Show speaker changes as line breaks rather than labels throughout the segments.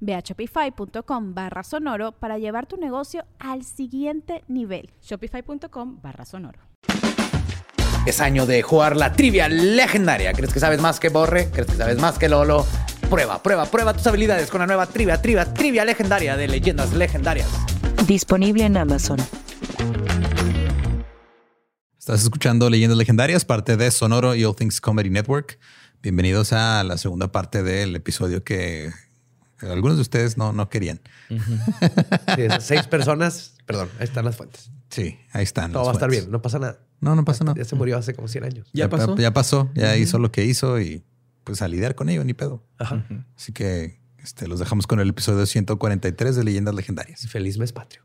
Ve a shopify.com barra sonoro para llevar tu negocio al siguiente nivel.
Shopify.com barra sonoro.
Es año de jugar la trivia legendaria. ¿Crees que sabes más que Borre? ¿Crees que sabes más que Lolo? Prueba, prueba, prueba tus habilidades con la nueva trivia, trivia, trivia legendaria de leyendas legendarias.
Disponible en Amazon.
Estás escuchando Leyendas Legendarias, parte de Sonoro y All Things Comedy Network. Bienvenidos a la segunda parte del episodio que algunos de ustedes no, no querían.
Sí, esas seis personas, perdón, ahí están las fuentes.
Sí, ahí están.
Todo va a estar bien, no pasa nada.
No, no pasa nada.
Ya se murió hace como 100 años.
Ya, pasó. Ya pasó, ya hizo lo que hizo y pues a lidiar con ello, ni pedo.
Ajá.
Así que este, los dejamos con el episodio 143 de Leyendas Legendarias.
Feliz mes patrio.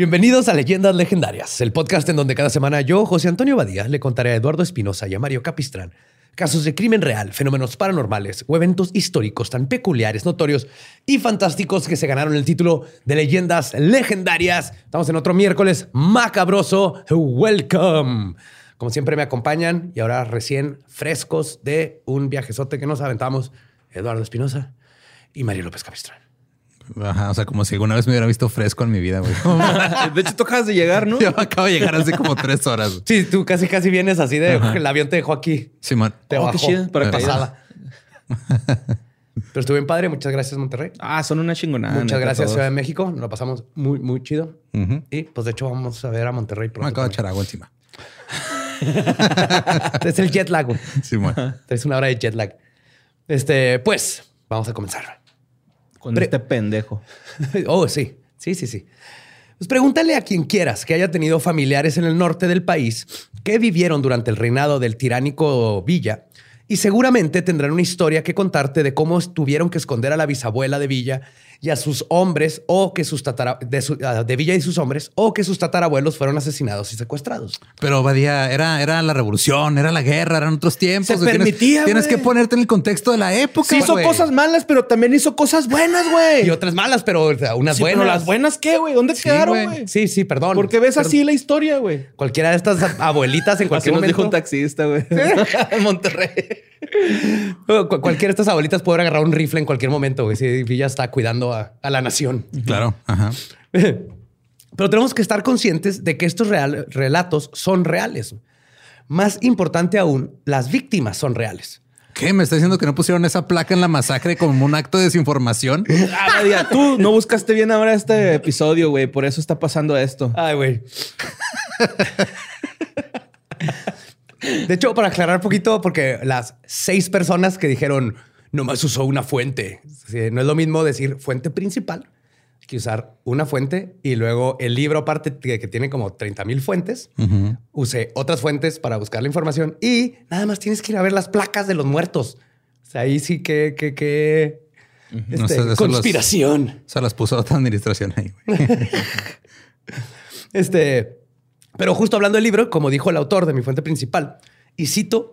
Bienvenidos a Leyendas Legendarias, el podcast en donde cada semana yo, José Antonio Badía, le contaré a Eduardo Espinosa y a Mario Capistrán casos de crimen real, fenómenos paranormales o eventos históricos tan peculiares, notorios y fantásticos que se ganaron el título de Leyendas Legendarias. Estamos en otro miércoles macabroso. Welcome. Como siempre me acompañan y ahora recién frescos de un viajezote que nos aventamos Eduardo Espinosa y Mario López Capistrán.
Ajá, o sea, como si alguna vez me hubiera visto fresco en mi vida, güey.
De hecho, tú acabas de llegar, ¿no?
Yo acabo de llegar hace como tres horas.
Sí, tú casi casi vienes así de el avión te dejó aquí.
Simón.
Te
Oh,
bajó.
qué chido, para
pasaba. Pero estuve bien padre. Muchas gracias, Monterrey.
Ah, son una chingonada.
Muchas gracias,
todos.
Ciudad de México. Nos lo pasamos muy, muy chido. Y pues de hecho vamos a ver a Monterrey
Me
pronto.
acabo de echar agua encima.
es el jet lag. güey.
Simón.
Es una hora de jet lag. Este, pues, vamos a comenzar.
Con
Pre-
este pendejo.
oh, sí. Sí, sí, sí. Pues pregúntale a quien quieras que haya tenido familiares en el norte del país que vivieron durante el reinado del tiránico Villa y seguramente tendrán una historia que contarte de cómo tuvieron que esconder a la bisabuela de Villa y a sus hombres o que sus tatara de, su- ah, de Villa y sus hombres o que sus tatarabuelos fueron asesinados y secuestrados.
Pero Badía, era, era la revolución, era la guerra, eran otros tiempos.
Se
güey. Tienes-
permitía,
Tienes,
güey.
que ponerte en el contexto de la época.
Sí hizo cosas malas, pero también hizo cosas buenas, güey.
Y otras malas, pero o sea, unas
Sí,
buenas.
pero las buenas, ¿qué, güey? ¿Dónde
Sí,
quedaron,
güey.
Sí, sí, perdón.
¿Por qué ves así la historia, güey?
Cualquiera de estas abuelitas en
Así
cualquier
nos
momento.
dijo un taxista, güey. en Monterrey.
Cu- cualquiera de estas abuelitas puede agarrar un rifle en cualquier momento. güey. Si Villa está cuidando a, a la nación.
Claro. Ajá.
Pero tenemos que estar conscientes de que estos real- relatos son reales. Más importante aún, las víctimas son reales.
¿Qué? ¿Me está diciendo que no pusieron esa placa en la masacre como un acto de desinformación?
Ah, tú no buscaste bien ahora este episodio, güey. Por eso está pasando esto.
Ay, güey. De hecho, para aclarar un poquito, porque las seis personas que dijeron nomás usó una fuente. No es lo mismo decir fuente principal que usar una fuente y luego el libro, aparte que, que tiene como 30 mil fuentes, use otras fuentes para buscar la información y nada más tienes que ir a ver las placas de los muertos. O sea, ahí sí que, que, que
No
este,
sé, eso los-
conspiración.
Se las puso otra administración ahí.
Este, pero justo hablando del libro, como dijo el autor de mi fuente principal, y cito,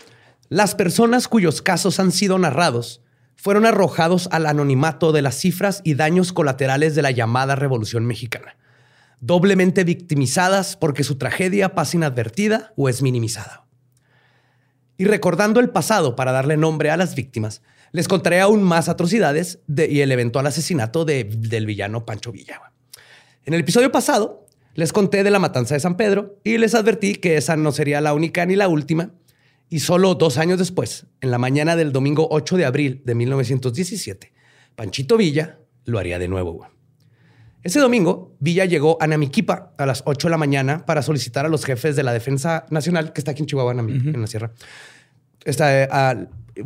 las personas cuyos casos han sido narrados fueron arrojados al anonimato de las cifras y daños colaterales de la llamada Revolución Mexicana, doblemente victimizadas porque su tragedia pasa inadvertida o es minimizada. Y recordando el pasado para darle nombre a las víctimas, les contaré aún más atrocidades y el eventual asesinato del villano Pancho Villa. En el episodio pasado les conté de la matanza de San Pedro y les advertí que esa no sería la única ni la última. Y solo dos años después, en la mañana del domingo 8 de abril de 1917, Panchito Villa lo haría de nuevo. Ese domingo, Villa llegó a Namiquipa a las 8 de la mañana para solicitar a los jefes de la Defensa Nacional, que está aquí en Chihuahua, en la sierra, eh,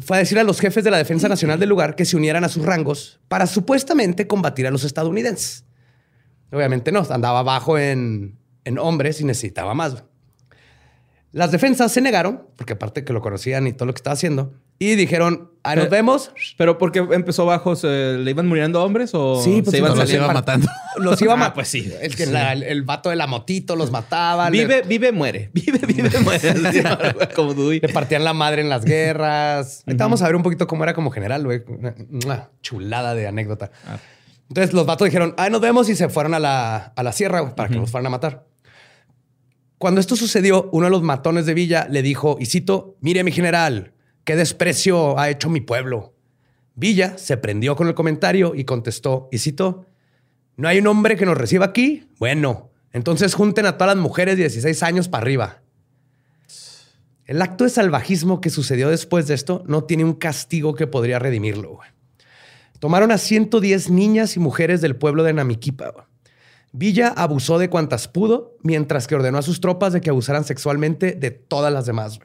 fue a decir a los jefes de la Defensa Nacional del lugar que se unieran a sus rangos para supuestamente combatir a los estadounidenses. Obviamente no, andaba bajo en, en hombres y necesitaba más. Las defensas se negaron, porque aparte que lo conocían y todo lo que estaba haciendo, y dijeron, ahí nos vemos.
¿Pero porque empezó bajo? ¿Le iban muriendo hombres o
sí, pues
se iban
los iba matando?
Los iba
ah,
matando.
pues sí.
Es que el, vato de la motito los mataba.
Vive, vive, muere. Vive, vive, muere. como
Dewey. Le partían la madre en las guerras. Ahorita vamos a ver un poquito cómo era como general, güey. Una, chulada de anécdota. Ah. Entonces los vatos dijeron, ahí nos vemos y se fueron a la, a la sierra para que los fueran a matar. Cuando esto sucedió, uno de los matones de Villa le dijo, y cito, mire mi general, qué desprecio ha hecho mi pueblo. Villa se prendió con el comentario y contestó, y cito, ¿no hay un hombre que nos reciba aquí? Bueno, entonces junten a todas las mujeres de 16 años para arriba. El acto de salvajismo que sucedió después de esto no tiene un castigo que podría redimirlo. Tomaron a 110 niñas y mujeres del pueblo de Namiquipa. Villa abusó de cuantas pudo, mientras que ordenó a sus tropas de que abusaran sexualmente de todas las demás.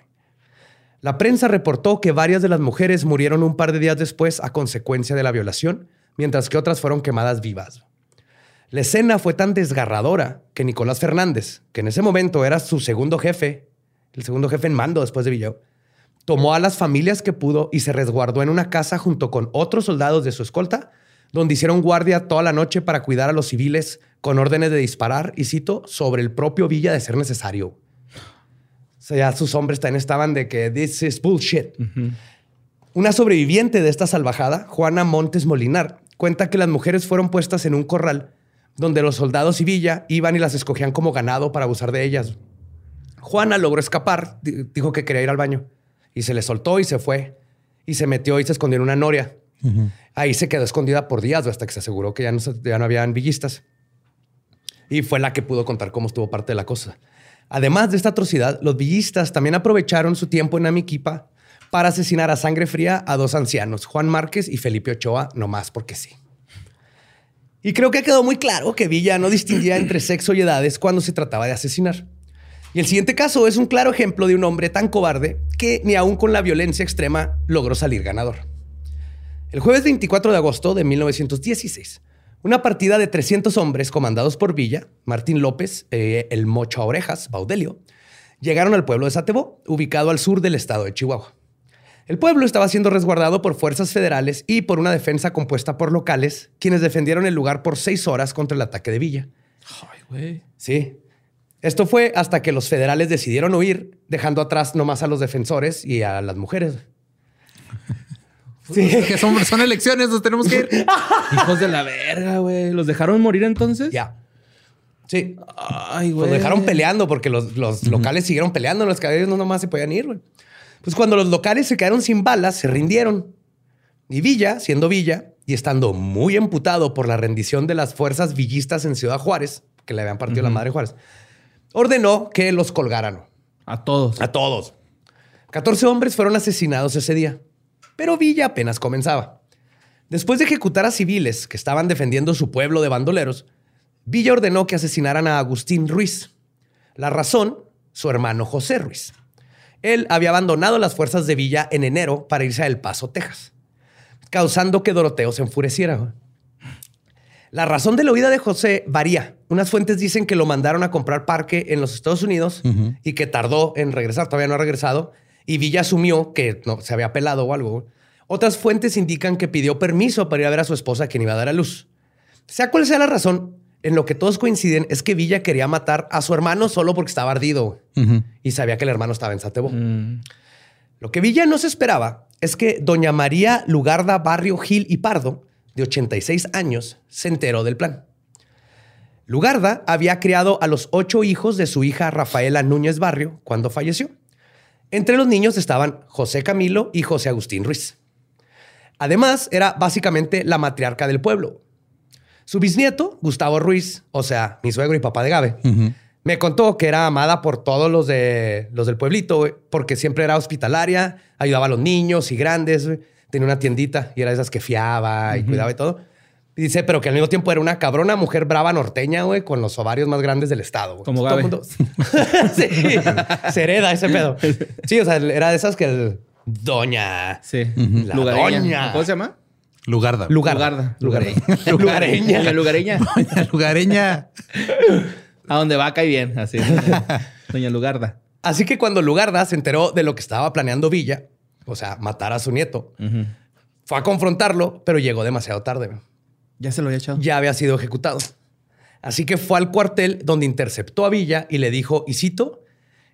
La prensa reportó que varias de las mujeres murieron un par de días después a consecuencia de la violación, mientras que otras fueron quemadas vivas. La escena fue tan desgarradora que Nicolás Fernández, que en ese momento era su segundo jefe, el segundo jefe en mando después de Villa, tomó a las familias que pudo y se resguardó en una casa junto con otros soldados de su escolta, donde hicieron guardia toda la noche para cuidar a los civiles con órdenes de disparar, y cito, sobre el propio Villa de ser necesario. O sea, ya sus hombres también estaban de que this is bullshit. Una sobreviviente de esta salvajada, Juana Montes Molinar, cuenta que las mujeres fueron puestas en un corral donde los soldados y Villa iban y las escogían como ganado para abusar de ellas. Juana logró escapar, dijo que quería ir al baño y se le soltó y se fue y se metió y se escondió en una noria. Ahí se quedó escondida por días hasta que se aseguró que ya no, ya no habían villistas y fue la que pudo contar cómo estuvo parte de la cosa. Además de esta atrocidad, los villistas también aprovecharon su tiempo en Amiquipa para asesinar a sangre fría a dos ancianos, Juan Márquez y Felipe Ochoa, nomás porque sí. Y creo que quedó muy claro que Villa no distinguía entre sexo y edades cuando se trataba de asesinar. Y el siguiente caso es un claro ejemplo de un hombre tan cobarde que ni aún con la violencia extrema logró salir ganador. El jueves 24 de agosto de 1916, una partida de 300 hombres comandados por Villa, Martín López, eh, el Mocho a Orejas, Baudelio, llegaron al pueblo de Satebó, ubicado al sur del estado de Chihuahua. El pueblo estaba siendo resguardado por fuerzas federales y por una defensa compuesta por locales, quienes defendieron el lugar por seis horas contra el ataque de Villa.
Ay, güey.
Sí. Esto fue hasta que los federales decidieron huir, dejando atrás nomás a los defensores y a las mujeres.
Sí. Que son, son elecciones, nos tenemos que ir.
Hijos de la verga, güey. ¿Los dejaron morir entonces?
Ya. Sí. Ay, güey. Los dejaron peleando porque los, locales siguieron peleando. Los caballeros no nomás se podían ir, güey. Pues cuando los locales se quedaron sin balas, se rindieron. Y Villa, siendo Villa y estando muy emputado por la rendición de las fuerzas villistas en Ciudad Juárez, que le habían partido la madre Juárez, ordenó que los colgaran.
A todos.
A todos. 14 hombres fueron asesinados ese día. Pero Villa apenas comenzaba. Después de ejecutar a civiles que estaban defendiendo su pueblo de bandoleros, Villa ordenó que asesinaran a Agustín Ruiz. La razón, su hermano José Ruiz. Él había abandonado las fuerzas de Villa en enero para irse a El Paso, Texas, causando que Doroteo se enfureciera. La razón de la huida de José varía. Unas fuentes dicen que lo mandaron a comprar parque en los Estados Unidos y que tardó en regresar, todavía no ha regresado, y Villa asumió que no, se había pelado o algo. Otras fuentes indican que pidió permiso para ir a ver a su esposa quien iba a dar a luz. Sea cual sea la razón, en lo que todos coinciden es que Villa quería matar a su hermano solo porque estaba ardido y sabía que el hermano estaba en Satebo.
Mm.
Lo que Villa no se esperaba es que doña María Lugarda Barrio Gil y Pardo, de 86 años, se enteró del plan. Lugarda había criado a los ocho hijos de su hija Rafaela Núñez Barrio cuando falleció. Entre los niños estaban José Camilo y José Agustín Ruiz. Además, era básicamente la matriarca del pueblo. Su bisnieto, Gustavo Ruiz, o sea, mi suegro y papá de Gabe, me contó que era amada por todos los, de, los del pueblito, porque siempre era hospitalaria, ayudaba a los niños y grandes. Tenía una tiendita y era de esas que fiaba y cuidaba y todo. Y dice, pero que al mismo tiempo era una cabrona mujer brava norteña, güey, con los ovarios más grandes del estado. güey.
Como Gabe.
mundo- sí, se hereda ese pedo. Sí, o sea, era de esas que el doña...
Sí.
La
Lugareña.
doña.
¿Cómo se llama?
Lugarda.
Lugarda.
Lugarda. Lugareña. Lugareña.
Doña Lugareña.
Lugareña.
A donde va cae bien. Así. Doña Lugarda.
Así que cuando Lugarda se enteró de lo que estaba planeando Villa, o sea, matar a su nieto, fue a confrontarlo, pero llegó demasiado tarde.
Ya se lo había echado.
Ya había sido ejecutado. Así que fue al cuartel donde interceptó a Villa y le dijo, y cito,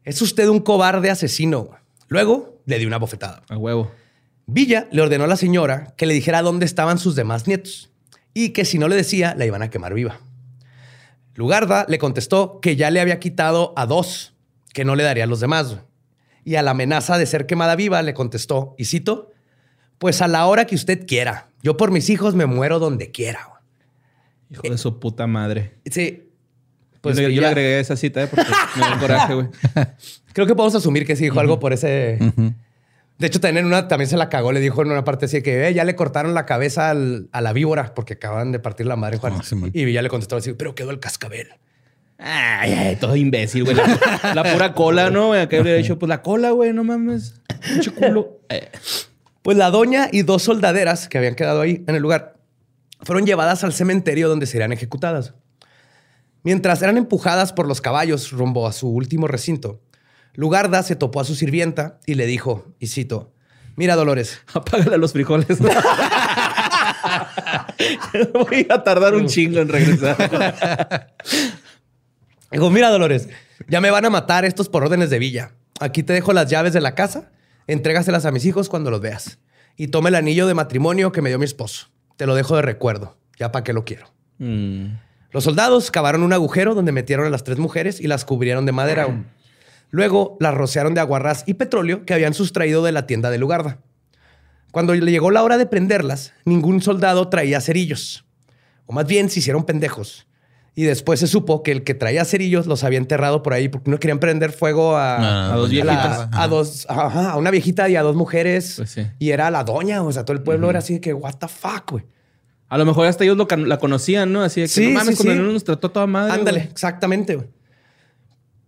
es usted un cobarde asesino. Luego le dio una bofetada.
A huevo.
Villa le ordenó a la señora que le dijera dónde estaban sus demás nietos y que si no le decía, la iban a quemar viva. Lugarda le contestó que ya le había quitado a dos, que no le daría a los demás. Y a la amenaza de ser quemada viva le contestó, y cito, pues a la hora que usted quiera. Yo por mis hijos me muero donde quiera.
Hijo de su puta madre.
Sí.
Pues yo, le- yo le
Villa-
agregué esa cita ¿eh? porque me dio coraje, güey.
Creo que podemos asumir que sí dijo algo por ese. De hecho, también en una también se la cagó. Le dijo en una parte así que "Eh, ya le cortaron la cabeza al- a la víbora porque acaban de partir la madre Juan.
Sí,
y Villa le contestó así, pero quedó el cascabel.
Ay, ay, todo imbécil, güey. La, la pura cola, ¿no? güey? Acá habría dicho, pues la cola, güey, no mames. Pinche culo. Eh,
Pues la doña y dos soldaderas que habían quedado ahí en el lugar fueron llevadas al cementerio donde serían ejecutadas. Mientras eran empujadas por los caballos rumbo a su último recinto, Lugarda se topó a su sirvienta y le dijo, y cito, mira Dolores,
apágale los frijoles. Voy a tardar un chingo en regresar.
Dijo, mira, Dolores, ya me van a matar estos por órdenes de Villa. Aquí te dejo las llaves de la casa, entrégaselas a mis hijos cuando los veas. Y toma el anillo de matrimonio que me dio mi esposo. Te lo dejo de recuerdo, ya para qué lo quiero.
Mm.
Los soldados cavaron un agujero donde metieron a las tres mujeres y las cubrieron de madera. Luego las rociaron de aguarrás y petróleo que habían sustraído de la tienda de Lugarda. Cuando le llegó la hora de prenderlas, ningún soldado traía cerillos. O más bien se hicieron pendejos. Y después se supo que el que traía cerillos los había enterrado por ahí porque no querían prender fuego a,
Ah,
a dos
la-
viejitas.
a dos, ajá, a una viejita y a dos mujeres.
Pues sí.
Y era la doña, o sea, todo el pueblo era así de que, what the fuck, güey.
A lo mejor hasta ellos lo la conocían, ¿no? Así de que
Sí,
no mames,
sí,
cuando
sí.
nos trató toda madre.
Ándale, exactamente, güey.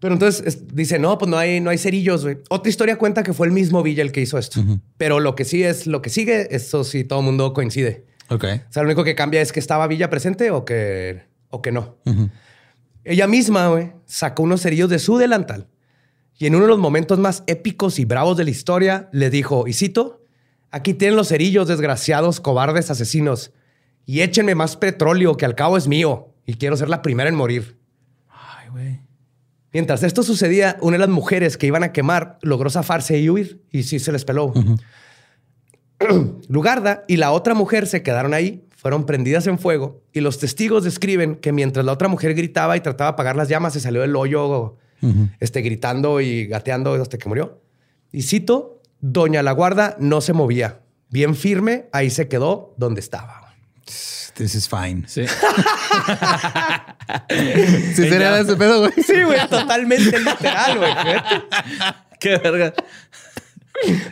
Pero entonces es- dice, no, pues no hay, no hay cerillos, güey. Otra historia cuenta que fue el mismo Villa el que hizo esto. Pero lo que sí es, lo que sigue, eso sí, todo el mundo coincide.
Ok.
O sea, lo único que cambia es que estaba Villa presente o que, o que no. Ella misma, güey, sacó unos cerillos de su delantal y en uno de los momentos más épicos y bravos de la historia le dijo, y cito, aquí tienen los cerillos, desgraciados, cobardes, asesinos, y échenme más petróleo que al cabo es mío y quiero ser la primera en morir.
Ay, güey.
Mientras esto sucedía, una de las mujeres que iban a quemar logró zafarse y huir y sí se les peló. Lugarda y la otra mujer se quedaron ahí, fueron prendidas en fuego y los testigos describen que mientras la otra mujer gritaba y trataba de apagar las llamas, se salió del hoyo este, gritando y gateando hasta que murió. Y cito, Doña La Guarda no se movía. Bien firme, ahí se quedó donde estaba.
This is fine.
Sí.
Sí, sería ese pedo, güey.
Sí, güey, totalmente literal, güey.
Qué verga.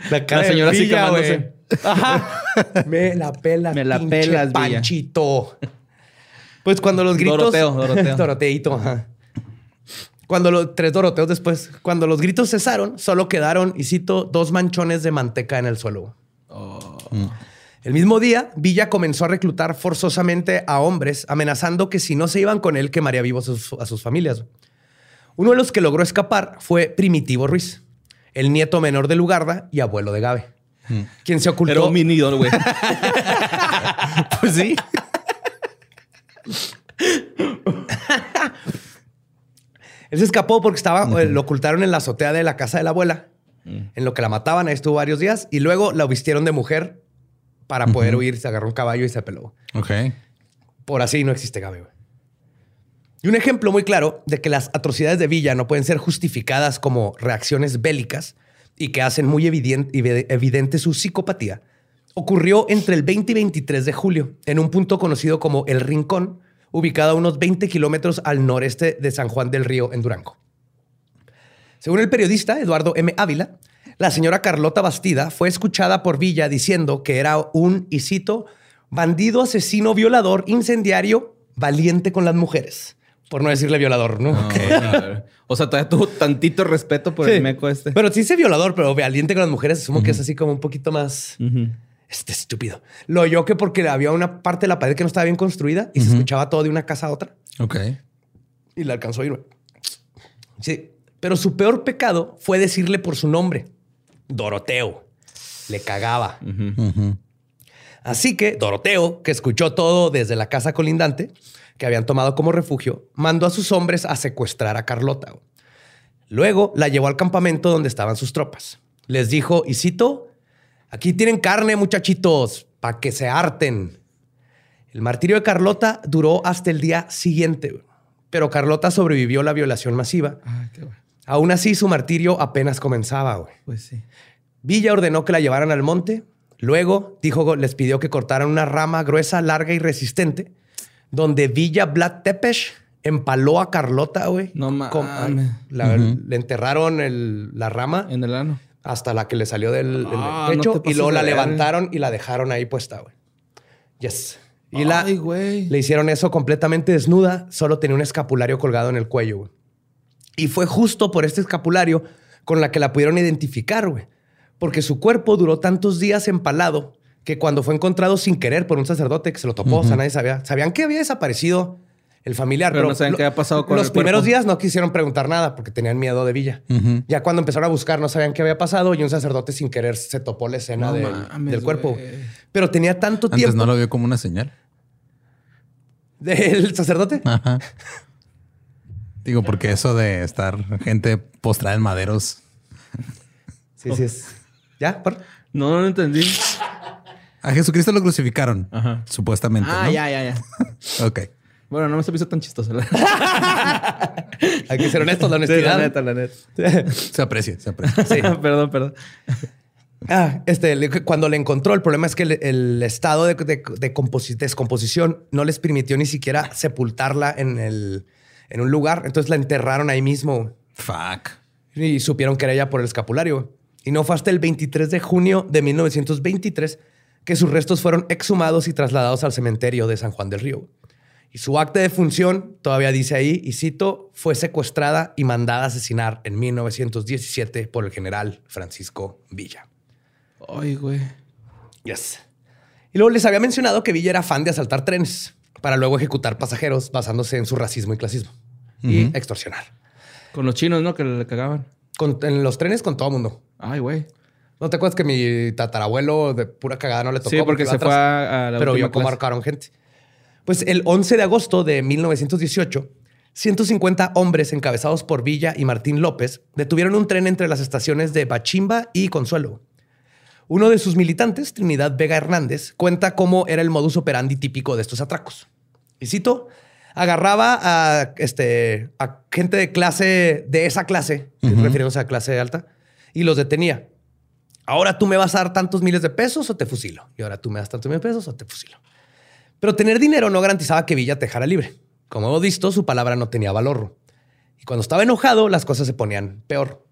La, cara
La
de
señora así
Villa,
quemándose.
güey. Ajá. Me la pela,
Me la
pinche
pelas, Villa.
Panchito. Pues cuando los gritos...
Doroteo, Doroteo.
Doroteito, ajá. Cuando los... Tres Doroteos después. Cuando los gritos cesaron, solo quedaron, y cito, dos manchones de manteca en el suelo. El mismo día, Villa comenzó a reclutar forzosamente a hombres, amenazando que si no se iban con él, quemaría vivos a sus, a sus familias. Uno de los que logró escapar fue Primitivo Ruiz, el nieto menor de Lugarda y abuelo de Gabe, quien se ocultó.
Era güey.
Pues sí.
Él se escapó porque estaba, eh, lo ocultaron en la azotea de la casa de la abuela En lo que la mataban, ahí estuvo varios días. Y luego la vistieron de mujer para poder huir. Se agarró un caballo y se peló.
Ok.
Por así no existe Gabe. güey. Y un ejemplo muy claro de que las atrocidades de Villa no pueden ser justificadas como reacciones bélicas y que hacen muy evidente su psicopatía, ocurrió entre el 20 y 23 de julio en un punto conocido como El Rincón, ubicado a unos 20 kilómetros al noreste de San Juan del Río, en Durango. Según el periodista Eduardo M. Ávila, la señora Carlota Bastida fue escuchada por Villa diciendo que era un, y cito, bandido, asesino, violador, incendiario, valiente con las mujeres. Por no decirle violador, ¿no?
Ah, o sea, todavía tuvo tantito respeto por
Sí.
el meco este.
Pero sí dice violador, pero valiente con las mujeres, asumo que es así como un poquito más este estúpido. Lo oyó que porque había una parte de la pared que no estaba bien construida y se escuchaba todo de una casa a otra
Ok.
y le alcanzó a ir. Sí, pero su peor pecado fue decirle por su nombre, Doroteo. Le cagaba. Así que Doroteo, que escuchó todo desde la casa colindante, que habían tomado como refugio, mandó a sus hombres a secuestrar a Carlota. Luego la llevó al campamento donde estaban sus tropas. Les dijo, y cito, aquí tienen carne, muchachitos, para que se harten. El martirio de Carlota duró hasta el día siguiente, pero Carlota sobrevivió a la violación masiva.
Ay, qué bueno.
Aún así, su martirio apenas comenzaba. güey.
Pues sí.
Villa ordenó que la llevaran al monte. Luego dijo, les pidió que cortaran una rama gruesa, larga y resistente, donde Villa Vlad Tepes empaló a Carlota, güey.
No mames.
la- Le enterraron el- la rama
En el ano.
hasta la que le salió del,
Ah,
pecho
te
y luego la levantaron y la dejaron ahí puesta, güey. Yes. Y la,
Ay, güey.
le hicieron eso completamente desnuda, solo tenía un escapulario colgado en el cuello, güey. Y fue justo por este escapulario con la que la pudieron identificar, güey. Porque su cuerpo duró tantos días empalado que cuando fue encontrado sin querer por un sacerdote que se lo topó, o sea, nadie sabía. Sabían que había desaparecido el familiar,
Pero
pero,
no sabían
lo-
qué había pasado con
Los
el
primeros
cuerpo.
días no quisieron preguntar nada porque tenían miedo de Villa. Ya cuando empezaron a buscar no sabían qué había pasado y un sacerdote sin querer se topó la escena
No
del,
mames,
del cuerpo. Pero tenía tanto
Antes
tiempo.
no lo vio como una señal.
¿Del sacerdote?
Ajá. Digo, porque eso de estar gente postrada en maderos.
Sí, sí es. ¿Ya? ¿Por?
No, no lo entendí.
A Jesucristo lo crucificaron.
Ajá.
Supuestamente.
Ah,
¿no?
ya, ya, ya.
Ok.
Bueno, no me se me hizo tan chistoso.
Hay que ser honestos, la
Sí,
honestidad.
la neta, la neta.
Se aprecia, se aprecia.
Sí.
perdón, perdón.
Ah, este, cuando le encontró, el problema es que el, el estado de, de- de composi- descomposición no les permitió ni siquiera sepultarla en, el, en un lugar. Entonces la enterraron ahí mismo
Fuck.
y supieron que era ella por el escapulario. Y no fue hasta el 23 de junio de 1923 que sus restos fueron exhumados y trasladados al cementerio de San Juan del Río. Y su acta de función, todavía dice ahí, y cito, fue secuestrada y mandada a asesinar en 1917 por el general Francisco Villa.
Ay, güey.
Yes. Y luego les había mencionado que Villa era fan de asaltar trenes para luego ejecutar pasajeros basándose en su racismo y clasismo y extorsionar.
Con los chinos, ¿no? Que le cagaban.
Con- en los trenes con todo mundo.
Ay, güey.
¿No te acuerdas que mi tatarabuelo de pura cagada no le tocó?
Sí, porque se fue
atrás?
a, a la
Pero vio cómo marcaron gente. Pues el 11 de agosto de 1918, 150 hombres encabezados por Villa y Martín López detuvieron un tren entre las estaciones de Bachimba y Consuelo. Uno de sus militantes, Trinidad Vega Hernández, cuenta cómo era el modus operandi típico de estos atracos. Y cito, agarraba a, este, a gente de clase, de esa clase, refiriéndose a clase alta, y los detenía. Ahora tú me vas a dar tantos miles de pesos o te fusilo. Y ahora tú me das tantos miles de pesos o te fusilo. Pero tener dinero no garantizaba que Villa te dejara libre. Como hemos visto, su palabra no tenía valor. Y cuando estaba enojado, las cosas se ponían peor.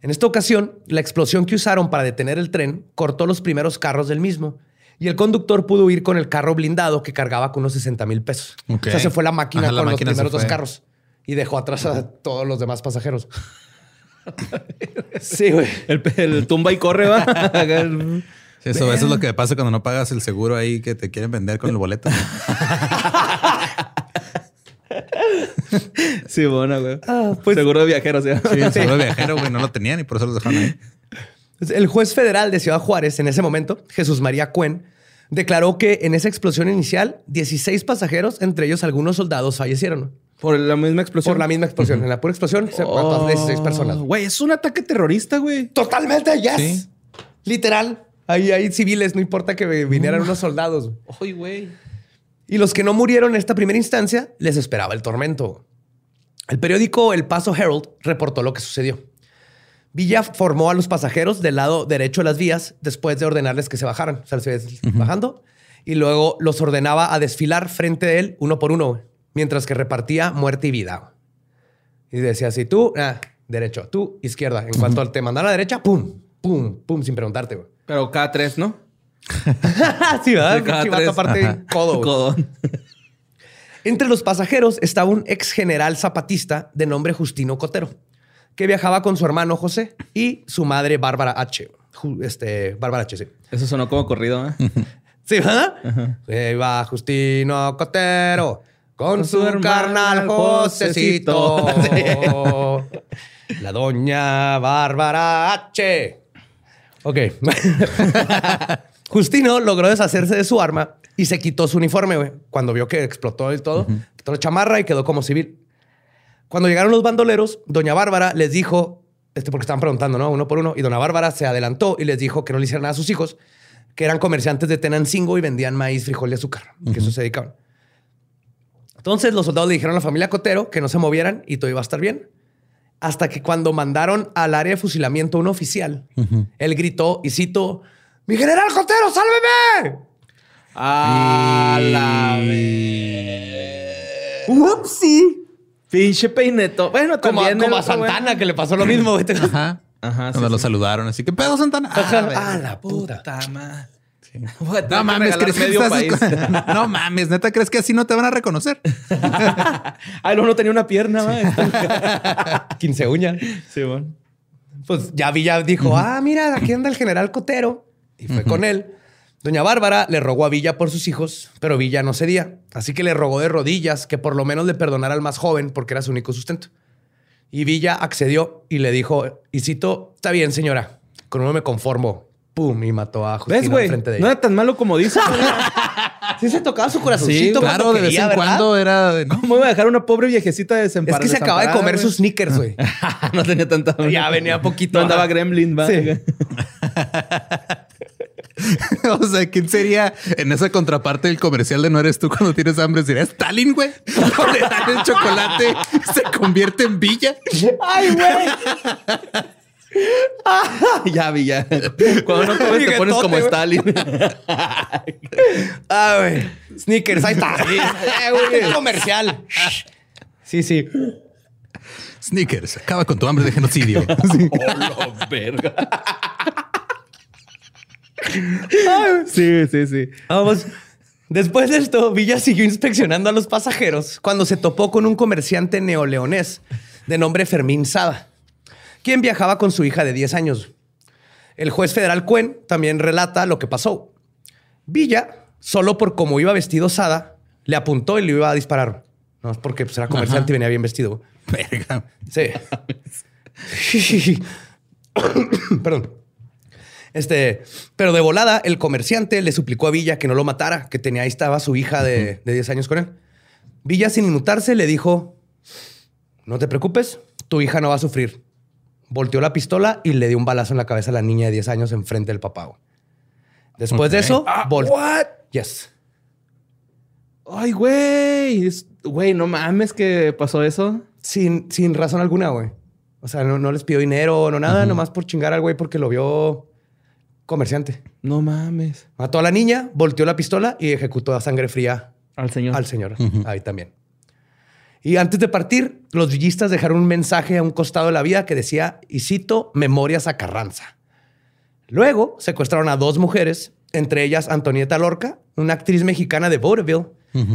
En esta ocasión, la explosión que usaron para detener el tren cortó los primeros carros del mismo. Y el conductor pudo huir con el carro blindado que cargaba con unos 60 mil pesos. O sea, se fue la máquina
Ajá, la
con
máquina
los primeros dos carros. Y dejó atrás a todos los demás pasajeros. Sí, güey.
El, el tumba y corre, va.
Sí, Eso, eso es lo que pasa cuando no pagas el seguro ahí que te quieren vender con el boleto.
sí, buena, güey.
Ah, pues-
Seguro de viajeros, ¿sí?
Sí, el seguro de viajero, güey, no lo tenían y por eso los dejaron ahí.
Pues, El juez federal de Ciudad Juárez en ese momento, Jesús María Cuen, declaró que en esa explosión inicial, 16 pasajeros, entre ellos algunos soldados, fallecieron.
Por la misma explosión.
Por la misma explosión. En la pura explosión se mató a 16 personas.
Güey, es un ataque terrorista, güey.
Totalmente, yes.
Sí.
Literal. Ahí hay civiles, no importa que vinieran unos soldados.
Ay, güey.
Y los que no murieron en esta primera instancia, les esperaba el tormento. El periódico El Paso Herald reportó lo que sucedió. Villa formó a los pasajeros del lado derecho de las vías después de ordenarles que se bajaran. O sea, se iba bajando. Y luego los ordenaba a desfilar frente de él uno por uno, güey, mientras que repartía muerte y vida. Y decía así, tú, ah, derecho, tú, izquierda. En cuanto te mandaron a la derecha, pum, pum, pum, sin preguntarte. güey.
Pero cada tres, ¿no?
sí, ¿verdad?
Cada
Pinche vato
tres.
aparte,
Ajá.
codo. güey.
Codón.
Entre los pasajeros estaba un ex general zapatista de nombre Justino Cotero, que viajaba con su hermano José y su madre Bárbara H. Ju- Este, Bárbara H, sí.
Eso sonó como corrido, ¿eh?
Sí, ¿verdad? Se iba Justino Cotero con, su, carnal Josecito. La doña Bárbara H. Ok. Justino logró deshacerse de su arma y se quitó su uniforme, güey. Cuando vio que explotó y todo, quitó la chamarra y quedó como civil. Cuando llegaron los bandoleros, doña Bárbara les dijo, este porque estaban preguntando, ¿no? Uno por uno, y doña Bárbara se adelantó y les dijo que no le hicieran nada a sus hijos, que eran comerciantes de Tenancingo y vendían maíz, frijol y azúcar, que eso se dedicaban. Entonces los soldados le dijeron a la familia Cotero que no se movieran y todo iba a estar bien. Hasta que cuando mandaron al área de fusilamiento a un oficial, él gritó y cito, ¡Mi general Cotero, sálveme!
A la vez.
¡Upsi!
Pinche peineto. Bueno,
Como, a-
también.
como a. Santana, que le pasó lo mismo.
Ajá.
Ajá,
Cuando
sí,
lo
sí.
saludaron, así que pedo Santana.
Ajá.
Ah,
Ah,
ver.
la puta.
madre.
No mames,
regalar
¿crees que
medio
estás
país.
escu- No mames, neta, ¿crees que así no te van a reconocer?
Ay, no, no tenía una pierna, güey.
15 uñas.
sí, bueno.
Pues ya Villa dijo, ah, mira, aquí anda el general Cotero. Y fue con él. Doña Bárbara le rogó a Villa por sus hijos, pero Villa no cedía. Así que le rogó de rodillas que por lo menos le perdonara al más joven porque era su único sustento. Y Villa accedió y le dijo, y cito, está bien, señora, con uno me conformo. Pum, y mató a Justino
¿Ves, güey?
enfrente de
No
ella.
era tan malo como güey.
Sí se tocaba su corazoncito
Sí,
Claro, de vez
quería,
en
¿verdad?
cuando era de. ¿no?
¿Cómo iba a dejar una pobre viejecita
Es
desamparada?
que se acaba de comer sus sneakers, güey.
no tenía tanta.
Ya venía poquito.
No andaba gremlin, va.
Sí.
o sea, ¿quién sería en esa contraparte del comercial de no eres tú cuando tienes hambre? Sería Stalin, güey. Le dan el chocolate y se convierte en villa.
Ay, güey.
ya vi, ya. Cuando no comes te pones como. Stalin.
Ah, güey. Sneakers, ahí está. Eh, güey, es comercial. Sí, sí.
Sneakers, acaba con tu hambre de genocidio.
oh, la verga. sí, sí, sí.
Vamos. Después de esto, Villa siguió inspeccionando a los pasajeros cuando se topó con un comerciante neoleonés de nombre Fermín Sada, quien viajaba con su hija de 10 años. El juez federal Cuen también relata lo que pasó. Villa, solo por cómo iba vestido Sada, le apuntó y le iba a disparar. No es porque pues, era comerciante y venía bien vestido.
Verga.
Sí. Perdón. Este, pero de volada, el comerciante le suplicó a Villa que no lo matara, que tenía ahí estaba su hija de, de 10 años con él. Villa, sin inmutarse, le dijo: No te preocupes, tu hija no va a sufrir. Volteó la pistola y le dio un balazo en la cabeza a la niña de 10 años enfrente del papá. güey. Después de eso, vol-
what?
Yes.
Ay, güey. Güey, no mames que pasó eso.
Sin, sin razón alguna, güey. O sea, no, no les pidió dinero, no nada, nomás por chingar al güey porque lo vio comerciante.
No mames.
Mató a la niña, volteó la pistola y ejecutó a sangre fría
Al señor.
al señor. Ahí también. Y antes de partir, los villistas dejaron un mensaje a un costado de la vía que decía, y cito, Memorias a Carranza. Luego secuestraron a dos mujeres, entre ellas Antonieta Lorca, una actriz mexicana de vaudeville,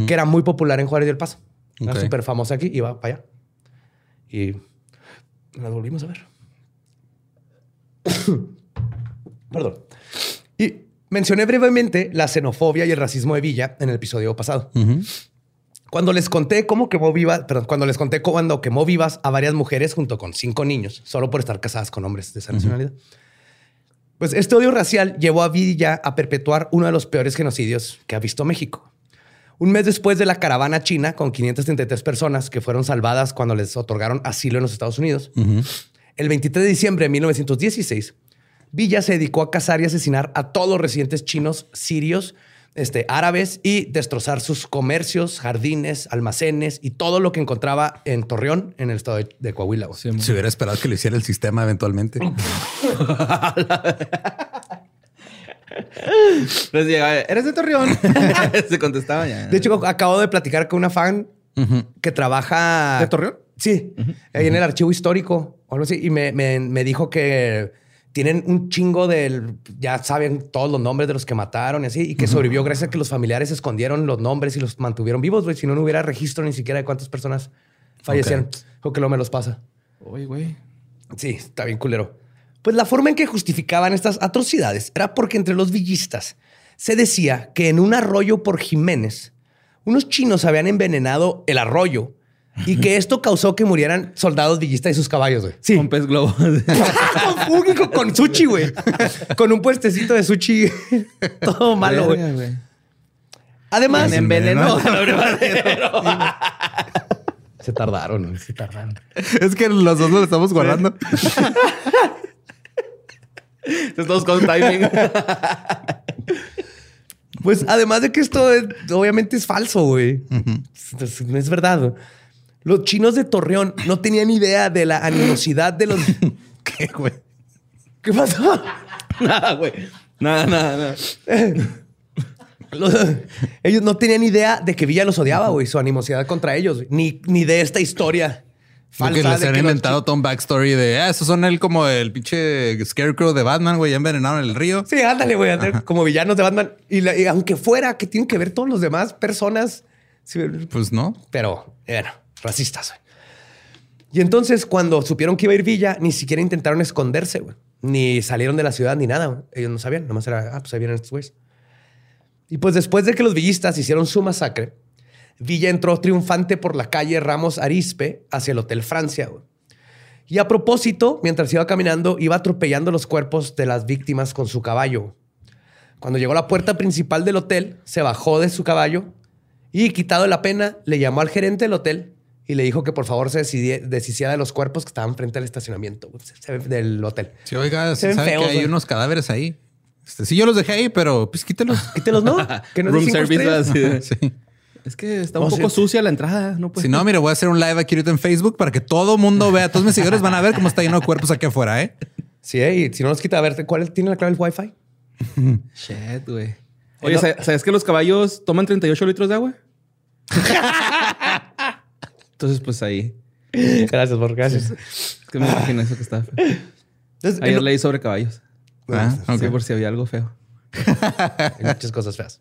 que era muy popular en Juárez del Paso. Era
Ok.
súper famosa aquí, iba para allá. Y las volvimos a ver. Perdón. Y mencioné brevemente la xenofobia y el racismo de Villa en el episodio pasado. Cuando les conté cómo quemó vivas, perdón, cuando les conté cuando quemó vivas a varias mujeres junto con cinco niños, solo por estar casadas con hombres de esa nacionalidad. Pues este odio racial llevó a Villa a perpetuar uno de los peores genocidios que ha visto México. Un mes después de la caravana china con 533 personas que fueron salvadas cuando les otorgaron asilo en los Estados Unidos, el 23 de diciembre de 1916, Villa se dedicó a cazar y asesinar a todos los residentes chinos, sirios, este, árabes y destrozar sus comercios, jardines, almacenes y todo lo que encontraba en Torreón, en el estado de, de Coahuila. güey.
Se hubiera esperado que lo hiciera el sistema eventualmente.
Entonces llegaba, ¿eres de Torreón? Se contestaba ya.
De hecho, acabo de platicar con una fan que trabaja.
¿De Torreón?
Sí, ahí en el archivo histórico o algo así. Y me, me- me dijo que tienen un chingo del. Ya saben todos los nombres de los que mataron y así. Y que sobrevivió gracias a que los familiares escondieron los nombres y los mantuvieron vivos, güey. Si no, no hubiera registro ni siquiera de cuántas personas fallecieron. O que lo me los pasa.
Uy, güey.
Sí, está bien culero. Pues la forma en que justificaban estas atrocidades era porque entre los villistas se decía que en un arroyo por Jiménez, unos chinos habían envenenado el arroyo y que esto causó que murieran soldados villistas y sus caballos, güey. Sí.
Un pez globo.
con, único con sushi, güey. Con un puestecito de sushi. Todo malo, güey. Además,
Me envenenó.
se tardaron, güey, se tardaron.
es que los dos lo estamos guardando.
Todos con timing.
Pues además de que esto es- obviamente es falso, güey. No es verdad. güey. Los chinos de Torreón no tenían idea de la animosidad de los...
¿Qué, güey?
¿Qué pasó?
nada, güey. Nada, nada, nada.
Los- ellos no tenían idea de que Villa los odiaba, güey. Su animosidad contra ellos. Ni, ni de esta historia
Porque les han
que los
inventado todo un backstory de ah, esos son el como el pinche Scarecrow de Batman, güey, ya envenenaron el río.
Sí, ándale, güey, como villanos de Batman. Y, la- y aunque fuera que tienen que ver todos los demás personas, sí,
Pues no.
pero bueno, racistas. Y entonces, cuando supieron que iba a ir Villa, ni siquiera intentaron esconderse. Ni salieron de la ciudad ni nada. Ellos no sabían, nomás era, ah, pues ahí vienen estos güeyes. Y pues después de que los villistas hicieron su masacre, Villa entró triunfante por la calle Ramos Arispe hacia el Hotel Francia. Y a propósito, mientras iba caminando, iba atropellando los cuerpos de las víctimas con su caballo. Cuando llegó a la puerta principal del hotel, se bajó de su caballo y, quitado la pena, le llamó al gerente del hotel y le dijo que por favor se deshiciera de los cuerpos que estaban frente al estacionamiento del hotel.
Sí, oiga,
Se ven
sabe
feos,
que hay
güey.
unos cadáveres ahí. Este, sí, yo los dejé ahí, pero pues quítelos.
Quítelos, ¿no? Que
Room service.
estrellas.
así de-
sí.
Es que está un poco
sí.
sucia la entrada. No puede.
Si no, mire, voy a hacer un live aquí ahorita en Facebook para que todo mundo vea. Todos mis seguidores van a ver cómo está lleno de cuerpos aquí afuera, ¿eh?
Sí, eh, y si no los quita, a ver, ¿cuál tiene la clave del Wi-Fi?
Shit, güey. Oye, ¿sabes ¿sabes que los caballos toman 38 litros de agua? Entonces, pues ahí.
Gracias, por gracias.
Es que me imagino eso que está feo.
Entonces,
Ayer leí sobre caballos.
Ah.
Sí, por si había algo feo.
Hay muchas cosas feas.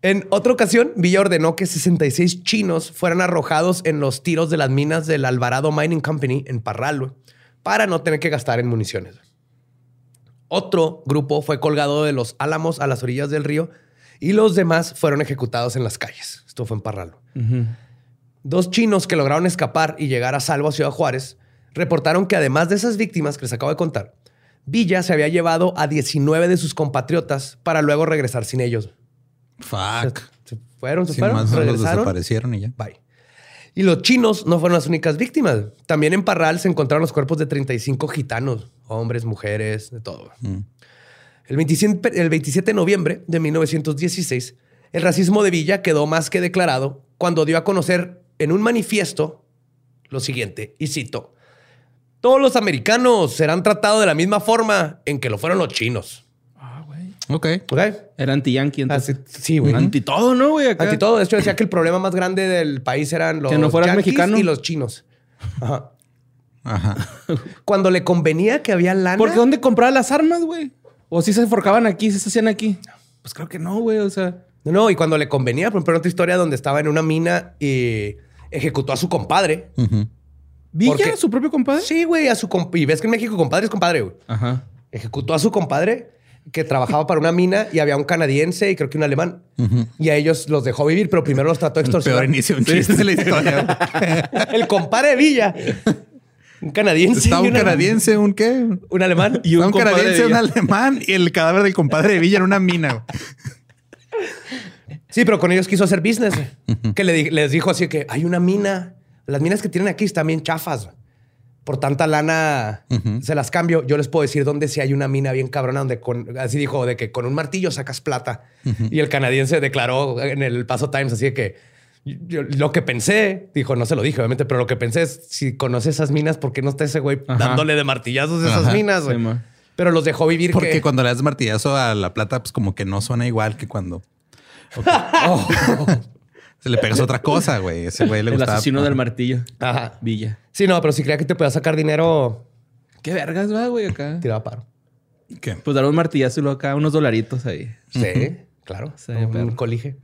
En otra ocasión, Villa ordenó que 66 chinos fueran arrojados en los tiros de las minas del Alvarado Mining Company en Parral para no tener que gastar en municiones. Otro grupo fue colgado de los álamos a las orillas del río y los demás fueron ejecutados en las calles. Esto fue en Parral. güey. Dos chinos que lograron escapar y llegar a salvo a Ciudad Juárez reportaron que además de esas víctimas que les acabo de contar, Villa se había llevado a 19 de sus compatriotas para luego regresar sin ellos.
Fuck.
Se fueron, se
Sin
fueron,
más los
regresaron.
desaparecieron y ya.
Bye. Y los chinos no fueron las únicas víctimas. También en Parral se encontraron los cuerpos de 35 gitanos, hombres, mujeres, de todo. El, 27, el 27 de noviembre de 1916, el racismo de Villa quedó más que declarado cuando dio a conocer en un manifiesto lo siguiente, y cito, todos los americanos serán tratados de la misma forma en que lo fueron los chinos.
Ok.
¿Ok?
Era anti-yankee.
Así-
entonces.
sí, güey.
Anti todo, ¿no, güey? Acá.
Ante todo, de hecho decía que el problema más grande del país eran los
Que no fueras
yanquis
mexicano.
y los chinos. Ajá.
Ajá.
Cuando le convenía que había lana.
¿Por qué dónde compraba las armas, güey? O si se forcaban aquí, si se hacían aquí. Pues creo que no, güey. O sea,
No, no, y cuando le convenía, por ejemplo, en otra historia donde estaba en una mina y ejecutó a su compadre.
¿Villa su propio compadre?
Sí, güey, a su comp- Y ves que en México compadre es compadre, güey.
Ajá.
Ejecutó a su compadre que trabajaba para una mina y había un canadiense y creo que un alemán. Y a ellos los dejó vivir, pero primero los trató de
El peor inicio de un chiste de la historia.
El compadre de Villa. Un canadiense.
Estaba
y
un
un
canadiense, un qué?
Un alemán.
Y un
Estaba un
compadre
canadiense,
de
un
Villa.
alemán y el cadáver del compadre de Villa en una mina. güey.
Sí, pero con ellos quiso hacer business. Que le di- les dijo así que hay una mina. Las minas que tienen aquí están bien chafas. Por tanta lana se las cambio. Yo les puedo decir dónde sí hay una mina bien cabrona donde con, así dijo, de que con un martillo sacas plata. Y el canadiense declaró en el Paso Times así de que yo- lo que pensé, dijo, no se lo dije obviamente, pero lo que pensé es si conoce esas minas, ¿por qué no está ese güey
Ajá.
dándole de martillazos a esas
Ajá.
minas?
Sí,
pero los dejó vivir
Porque
que-
cuando le das martillazo a la plata, pues como que no suena igual que cuando se le pegas otra cosa, güey. Ese güey le
El
gustaba.
asesino del martillo.
Ajá.
Villa.
Sí, no, pero si creía que te podía sacar dinero,
Qué vergas va, güey, acá.
tiraba paro.
¿Qué?
Pues dar un martillazo y luego acá unos dolaritos ahí.
Sí, claro.
Sí,
un
perro.
colige.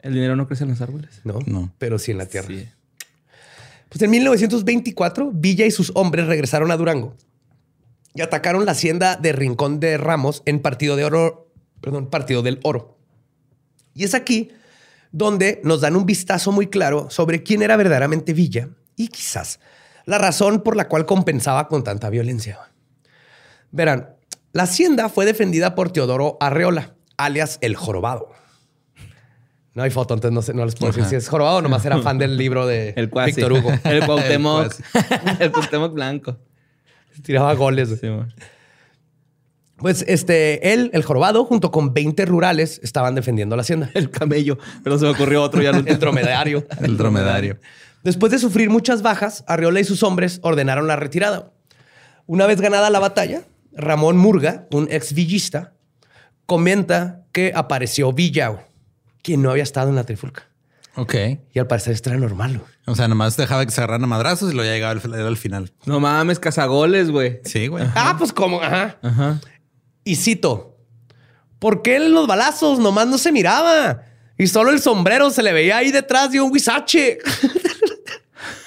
El dinero no crece en los árboles.
No,
No.
pero sí en la tierra.
Sí.
Pues en 1924, Villa y sus hombres regresaron a Durango y atacaron la hacienda de Rincón de Ramos en Partido de Oro, perdón, Partido del Oro. Y es aquí donde nos dan un vistazo muy claro sobre quién era verdaderamente Villa y quizás la razón por la cual compensaba con tanta violencia. Verán, la hacienda fue defendida por Teodoro Arreola, alias el Jorobado. No hay foto, entonces no, sé, no les puedo decir si es Jorobado, nomás era fan del libro de
El cuasi.
Víctor Hugo.
El Cuauhtémoc.
El
el Cuauhtémoc blanco.
Tiraba goles.
Sí.
Pues este, él, el jorobado, junto con 20 rurales, estaban defendiendo la hacienda.
El camello. Pero se me ocurrió otro ya.
El dromedario.
El dromedario.
Después de sufrir muchas bajas, Arriola y sus hombres ordenaron la retirada. Una vez ganada la batalla, Ramón Murga, un ex villista, comenta que apareció Villa, quien no había estado en la trifulca.
Ok.
Y al parecer esto era normal. güey.
O sea, nomás dejaba que se agarraran a madrazos y lo ya llegaba al final.
No mames, cazagoles, güey.
Sí, güey.
Ah, pues como, ajá.
Ajá.
Y cito, ¿por qué en los balazos nomás no se miraba? Y solo el sombrero se le veía ahí detrás de un huizache.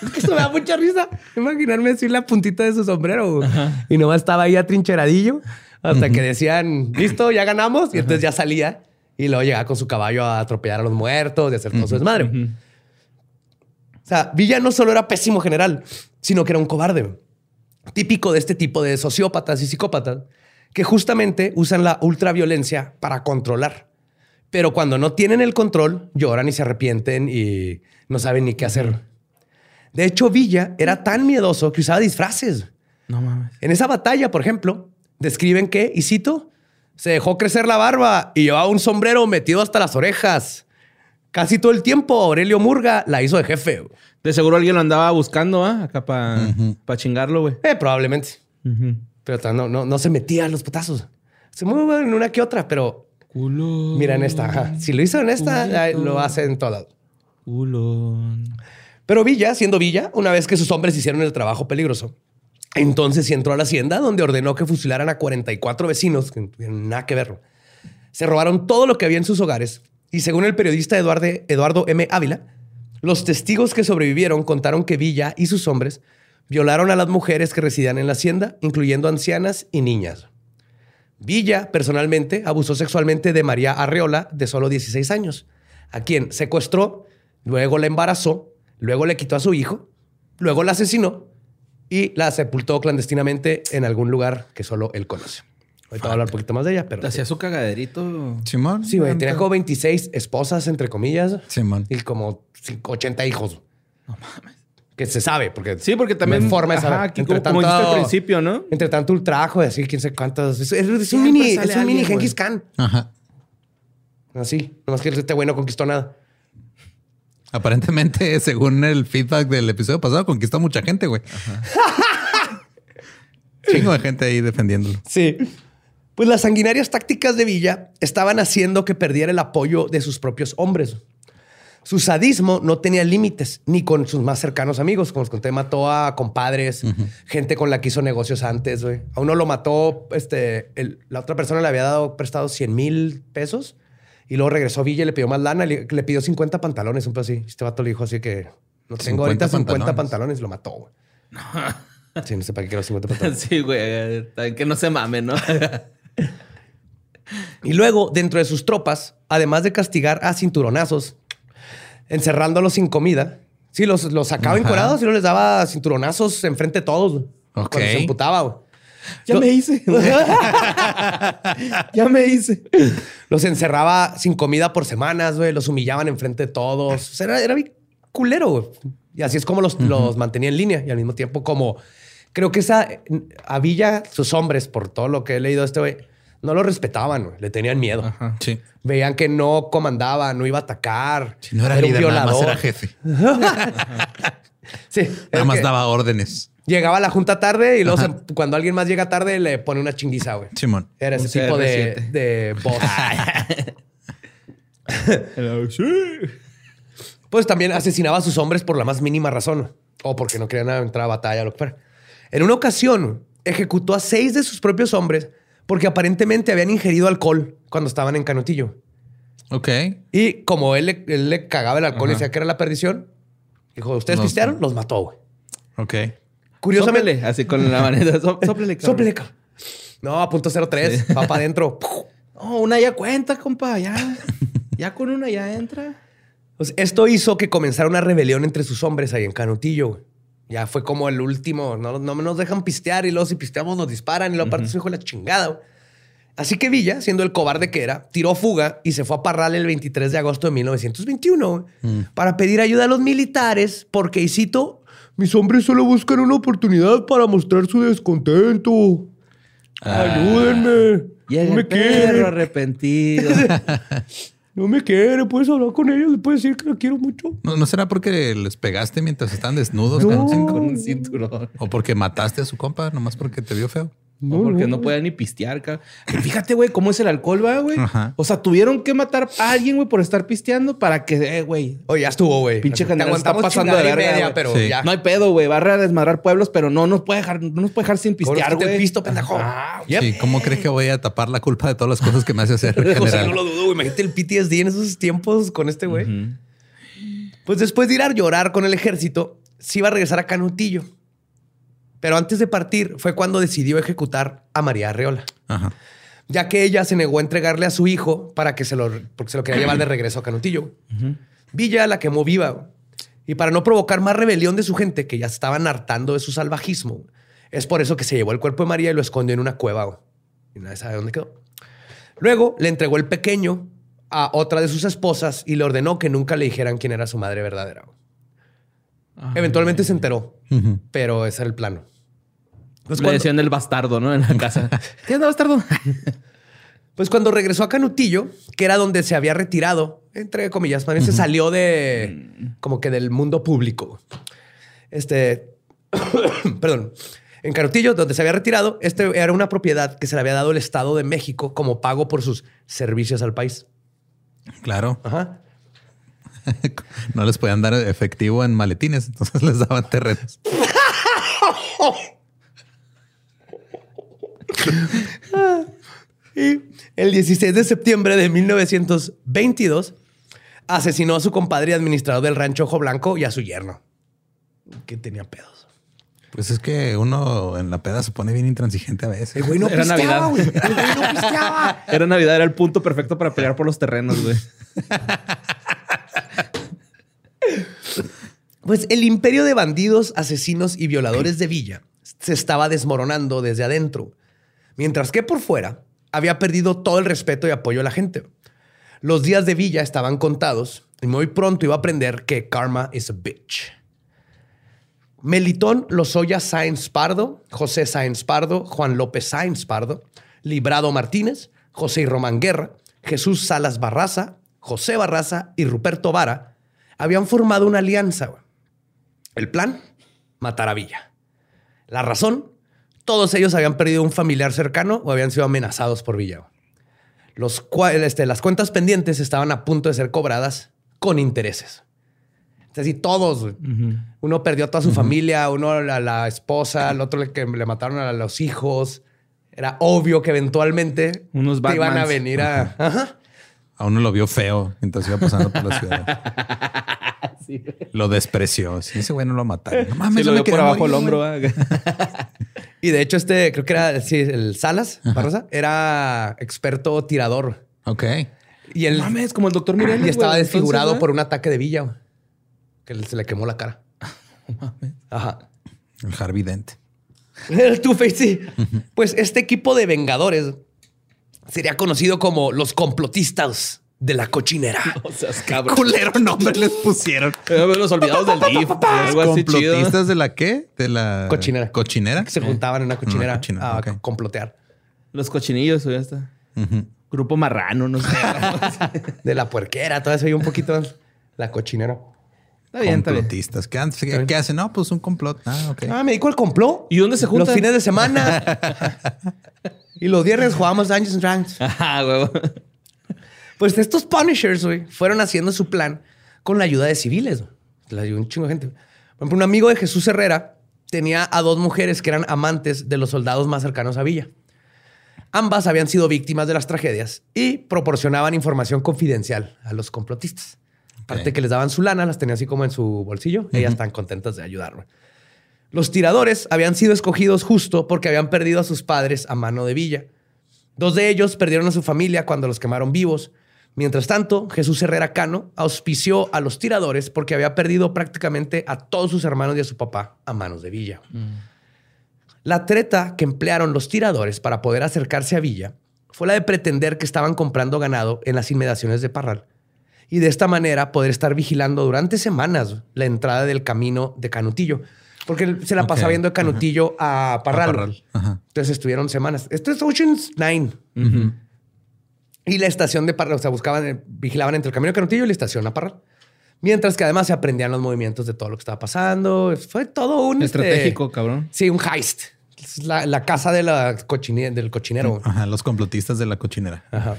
Es que Eso me da mucha risa. Imaginarme así la puntita de su sombrero. Y nomás estaba ahí atrincheradillo hasta que decían, listo, ya ganamos. Y entonces ya salía y luego llegaba con su caballo a atropellar a los muertos y hacer todo su desmadre. O sea, Villa no solo era pésimo general, sino que era un cobarde. Típico de este tipo de sociópatas y psicópatas que justamente usan la ultraviolencia para controlar. Pero cuando no tienen el control, lloran y se arrepienten y no saben ni qué hacer. De hecho, Villa era tan miedoso que usaba disfraces.
No mames.
En esa batalla, por ejemplo, describen que, y cito, se dejó crecer la barba y llevaba un sombrero metido hasta las orejas. Casi todo el tiempo Aurelio Murga la hizo de jefe.
De seguro alguien lo andaba buscando, ¿ah? Acá para chingarlo, güey.
Eh, probablemente. Pero no, no, no se metía a los putazos. Se mueve en una que otra, pero mira en esta. ajá. Si lo hizo en esta, lo hace en todas.
Culón.
Pero Villa, siendo Villa, una vez que sus hombres hicieron el trabajo peligroso, entonces entró a la hacienda donde ordenó que fusilaran a 44 vecinos, que no tuvieron nada que ver. Se robaron todo lo que había en sus hogares y según el periodista Eduardo, Eduardo M. Ávila, los testigos que sobrevivieron contaron que Villa y sus hombres violaron a las mujeres que residían en la hacienda, incluyendo ancianas y niñas. Villa, personalmente, abusó sexualmente de María Arreola, de solo 16 años, a quien secuestró, luego la embarazó, luego le quitó a su hijo, luego la asesinó y la sepultó clandestinamente en algún lugar que solo él conoce. Ahorita voy a hablar un poquito más de ella, pero...
Te hacía su cagaderito.
Simón.
Sí, güey, tenía como 26 esposas, entre comillas,
Simón.
y como cinco- 80 hijos. No mames. Que se sabe, porque...
Sí, porque también.
Forma
ajá, aquí
Entre
como, como
tanto-
dijiste al principio, ¿no?
Entre tanto ultrajo, y así, quién sé cuántas... Es, es un mini, es un mini Genghis. Khan.
Ajá.
Así. Nomás que este güey no conquistó nada.
Aparentemente, según el feedback del episodio pasado, conquistó mucha gente, güey. Chingo de gente ahí defendiéndolo.
Sí. Pues las sanguinarias tácticas de Villa estaban haciendo que perdiera el apoyo de sus propios hombres. Su sadismo no tenía límites, ni con sus más cercanos amigos. Como les conté, mató a compadres, gente con la que hizo negocios antes. güey. A uno lo mató, este, el- la otra persona le había dado prestado 100 mil pesos y luego regresó Villa y le pidió más lana. Le, le pidió 50 pantalones, un poco así. Este vato le dijo así que no tengo
50
ahorita 50 pantalones. lo mató. güey. Sí, no sé para qué quiero 50 pantalones.
Sí, güey. Que no se mame, ¿no?
Y luego, dentro de sus tropas, además de castigar a cinturonazos, encerrándolos sin comida, sí, los, los sacaba
Ajá.
encuerados y luego les daba cinturonazos enfrente de todos. güey,
Ok.
Cuando se emputaba, güey.
Ya
Lo-
me hice. ya me hice.
Los encerraba sin comida por semanas, güey. Los humillaban enfrente de todos. O sea, era, era bien culero, güey. Y así es como los, los mantenía en línea. Y al mismo tiempo como... Creo que esa... A Villa, sus hombres, por todo lo que he leído de este güey, no lo respetaban, güey. Le tenían miedo.
Sí.
Veían que no comandaba, no iba a atacar.
Si no era,
un
líder, nada más
violador.
era jefe.
Sí.
Nada más daba órdenes.
Llegaba a la junta tarde y luego
Ajá.
cuando alguien más llega tarde le pone una chinguiza, güey.
Simón.
Era ese
Un
tipo de,
CR7.
de boss.
Sí.
Pues también asesinaba a sus hombres por la más mínima razón o porque no querían entrar a batalla o lo que fuera. En una ocasión, ejecutó a seis de sus propios hombres porque aparentemente habían ingerido alcohol cuando estaban en Canutillo.
Ok.
Y como él le, él le cagaba el alcohol y decía que era la perdición, dijo: Ustedes
Los-
pistearon, los mató, güey.
Ok.
Curiosamente,
Sóplele, así con la maneta. Só- Sóplele.
No, a punto 03, va para adentro.
No, una ya cuenta, compa. Ya. Ya con una ya entra.
Pues esto hizo que comenzara una rebelión entre sus hombres ahí en Canutillo. güey. Ya fue como el último. No, no nos dejan pistear y luego si pisteamos nos disparan y luego aparte su hijo la chingada. güey. Así que Villa, siendo el cobarde que era, tiró fuga y se fue a Parral el 23 de agosto de 1921 güey, para pedir ayuda a los militares porque, y cito, mis hombres solo buscan una oportunidad para mostrar su descontento. Ayúdenme.
Llega
no me
el perro
quieren.
arrepentido.
No me quiere. Puedes hablar con ellos. Le puedes decir que lo quiero mucho.
¿No, ¿no será porque les pegaste mientras estaban desnudos?
No.
Con un cinturón.
¿O porque mataste a su compa nomás porque te vio feo?
No, porque no, podía ni pistear, cabrón. Fíjate, güey, cómo es el alcohol, va, güey.
Ajá.
O sea, tuvieron que matar a alguien, güey, por estar pisteando para que, eh, güey.
Oye, ya estuvo, güey.
Pinche general está pasando de verga,
pero
Sí.
ya.
No hay pedo, güey. Va a desmadrar pueblos, pero no nos puede dejar, no nos puede dejar sin pistear,
el
güey.
pisto, pendejo.
Ah,
Yep.
Sí, ¿cómo crees que voy a tapar la culpa de todas las cosas que me hace hacer
O sea,
general?
no lo dudo, güey. Imagínate el PTSD en esos tiempos con este güey. Pues después de ir a llorar con el ejército, sí iba a regresar a Canutillo. Pero antes de partir fue cuando decidió ejecutar a María Arreola,
Ajá.
ya que ella se negó a entregarle a su hijo para que se lo, porque se lo quería llevar de regreso a Canutillo. Villa la quemó viva. Y para no provocar más rebelión de su gente, que ya estaban hartando de su salvajismo, es por eso que se llevó el cuerpo de María y lo escondió en una cueva. Y nadie sabe dónde quedó. Luego le entregó el pequeño a otra de sus esposas y le ordenó que nunca le dijeran quién era su madre verdadera. Eventualmente se enteró, pero ese era el plano. Pues
Le
cuando,
decían el bastardo, ¿no? En la casa. ¿Qué onda, bastardo?
pues cuando regresó a Canutillo, que era donde se había retirado, entre comillas, bien se salió de como que del mundo público. Este, perdón, en Canutillo, donde se había retirado, este era una propiedad que se le había dado el Estado de México como pago por sus servicios al país.
Claro.
Ajá.
No les podían dar efectivo en maletines, entonces les daban terrenos.
Y el 16 de septiembre de 1922 asesinó a su compadre y administrador del rancho Ojo Blanco y a su yerno, que tenía pedos.
Pues es que uno en la peda se pone bien intransigente a veces.
El güey no
Era
pisteaba,
Navidad.
güey. El güey no pisteaba.
Era Navidad, era el punto perfecto para pelear por los terrenos, güey.
Pues el imperio de bandidos, asesinos y violadores de Villa se estaba desmoronando desde adentro, mientras que por fuera había perdido todo el respeto y apoyo a la gente. Los días de Villa estaban contados y muy pronto iba a aprender que karma is a bitch. Melitón Lozoya Sáenz Pardo, José Sáenz Pardo, Juan López Sáenz Pardo, Librado Martínez, José y Román Guerra, Jesús Salas Barraza, José Barraza y Ruperto Vara habían formado una alianza. El plan, matar a Villa. La razón, todos ellos habían perdido un familiar cercano o habían sido amenazados por Villa. Los, este, las cuentas pendientes estaban a punto de ser cobradas con intereses. Es decir, todos. Uno perdió a toda su familia, uno a la, la esposa, el otro le, que le mataron a los hijos. Era obvio que eventualmente
Unos
te iban a venir a... Ajá.
A uno lo vio feo mientras iba pasando por la ciudad. Lo despreció. Sí, ese güey no lo mataron. No mames,
Sí,
yo
lo
me
veo por abajo el hombro.
Y de hecho, este, creo que era sí, el Salas Barrosa, era experto tirador.
Ok.
Y él
Mames, como el doctor Mireles,
y estaba
güey.
desfigurado
Entonces,
por un ataque de Villa, güey, que se le quemó la cara. Ajá.
El Harvey Dent.
El Two-Face, sí. Pues este equipo de vengadores sería conocido como los complotistas de la cochinera.
O sea, es cabrón.
Culero nombre les pusieron.
Los olvidados del DIF. Algo así chido.
¿Complotistas de la qué? De la
Cochinera.
¿Cochinera?
Que se juntaban en una cochinera
cochinera,
a
ok.
complotear.
Los cochinillos, o ya está. Grupo marrano, no sé.
De la puerquera, todo eso y un poquito la cochinera.
Está bien, está bien.
Complotistas. ¿Qué, qué hacen? No, pues un complot. Ah, ok.
Ah, me dedico al complot.
¿Y dónde se juntan?
Los fines de semana. y los viernes jugábamos Dungeons and Dragons.
Ajá, huevo.
Pues estos Punishers, güey, fueron haciendo su plan con la ayuda de civiles. La ayudó un chingo de gente. Por ejemplo, un amigo de Jesús Herrera tenía a dos mujeres que eran amantes de los soldados más cercanos a Villa. Ambas habían sido víctimas de las tragedias y proporcionaban información confidencial a los complotistas. Aparte
Ok.
que les daban su lana, las tenía así como en su bolsillo. Ellas están contentas de ayudar. güey. Los tiradores habían sido escogidos justo porque habían perdido a sus padres a mano de Villa. Dos de ellos perdieron a su familia cuando los quemaron vivos. Mientras tanto, Jesús Herrera Cano auspició a los tiradores porque había perdido prácticamente a todos sus hermanos y a su papá a manos de Villa. La treta que emplearon los tiradores para poder acercarse a Villa fue la de pretender que estaban comprando ganado en las inmediaciones de Parral y de esta manera poder estar vigilando durante semanas la entrada del camino de Canutillo. Porque él se la
Ok.
pasaba viendo de Canutillo a Parral.
A Parral. Ajá.
Entonces estuvieron semanas. Esto es Ocean's Nine. Y la estación de Parral, o sea, buscaban, eh, vigilaban entre el camino de Canutillo y la estación a Parral. Mientras que además se aprendían los movimientos de todo lo que estaba pasando. Fue todo un... este,
Estratégico, cabrón.
sí, un heist. La, la casa de la cochine- del cochinero.
Ajá, los complotistas de la cochinera.
Ajá.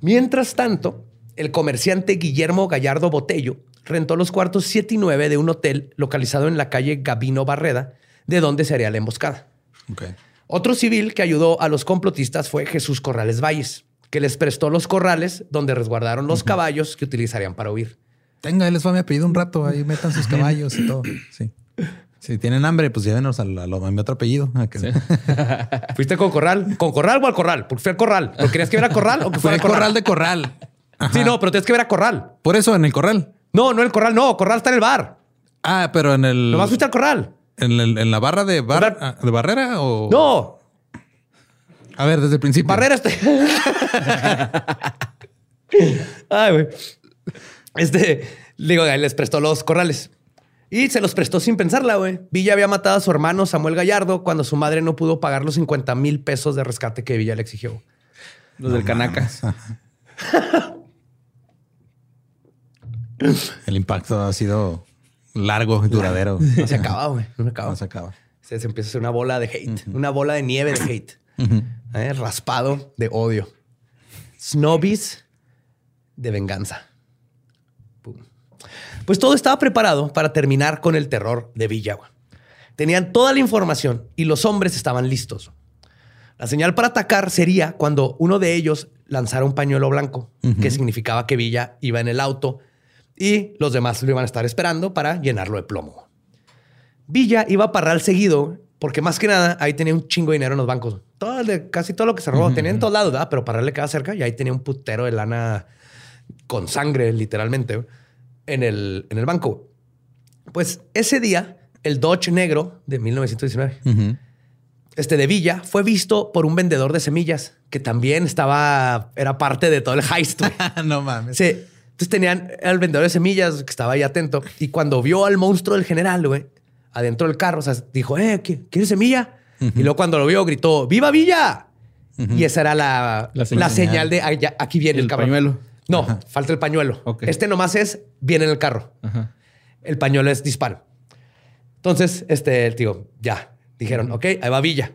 Mientras tanto, el comerciante Guillermo Gallardo Botello rentó los cuartos 7 y 9 de un hotel localizado en la calle Gabino Barreda, de donde se haría la emboscada.
Ok.
Otro civil que ayudó a los complotistas fue Jesús Corrales Valles, que les prestó los corrales donde resguardaron los caballos que utilizarían para huir.
Tenga, ahí les va mi apellido un rato. Ahí metan sus caballos y todo. Sí. Si tienen hambre, pues llévenos al- a, lo- a mi otro apellido. A que-
¿Fuiste con corral? ¿Con corral o al corral? Porque fui al corral. ¿Pero querías que viera corral o que
Fue
fuera
el
corral?
corral de corral.
Sí, no, pero tienes que ver a corral.
Por eso, en el corral.
No, no el corral, no. Corral está en el bar.
Ah, pero en el.
Nomás fuiste al corral.
En, el- en la barra de, bar-
Bar-
ah, de barrera o.
No,
A ver, desde el principio.
Barrera este. Ay, güey. Este, digo, les prestó los corrales. Y se los prestó sin pensarla, güey. Villa había matado a su hermano Samuel Gallardo cuando su madre no pudo pagar los 50 mil pesos de rescate que Villa le exigió.
Los del Canaca.
El impacto ha sido largo y duradero.
No se acaba, güey. No se acaba.
No se acaba.
Se, se empieza a hacer una bola de hate. Una bola de nieve de hate. Eh, Raspado de odio. Snobbies de venganza. Pum. Pues todo estaba preparado para terminar con el terror de Villa. güey. Tenían toda la información y los hombres estaban listos. La señal para atacar sería cuando uno de ellos lanzara un pañuelo blanco, que significaba que Villa iba en el auto y los demás lo iban a estar esperando para llenarlo de plomo. Villa iba a Parral seguido porque más que nada ahí tenía un chingo de dinero en los bancos. Todo el de- casi todo lo que se robó tenía en todos lados, ¿verdad? pero Parral le quedaba cerca y ahí tenía un putero de lana con sangre, literalmente, en el, en el banco. Pues ese día, el Dodge negro de 1919,
Ujú.
este de Villa, fue visto por un vendedor de semillas que también estaba, era parte de todo el heist.
no mames.
Sí. Entonces tenían al vendedor de semillas que estaba ahí atento y cuando vio al monstruo del general, güey, adentro del carro, o sea, dijo, eh, ¿qui- ¿quieres semilla? Y luego cuando lo vio, gritó, ¡Viva Villa! Y esa era la,
La
la
señal.
de "Ah, ya, aquí viene el,
El
cabrón".
pañuelo.
No, falta el pañuelo. Este nomás es, viene en el carro.
Ajá.
El pañuelo es disparo. Entonces, este, digo, ya, dijeron, ok, ahí va Villa.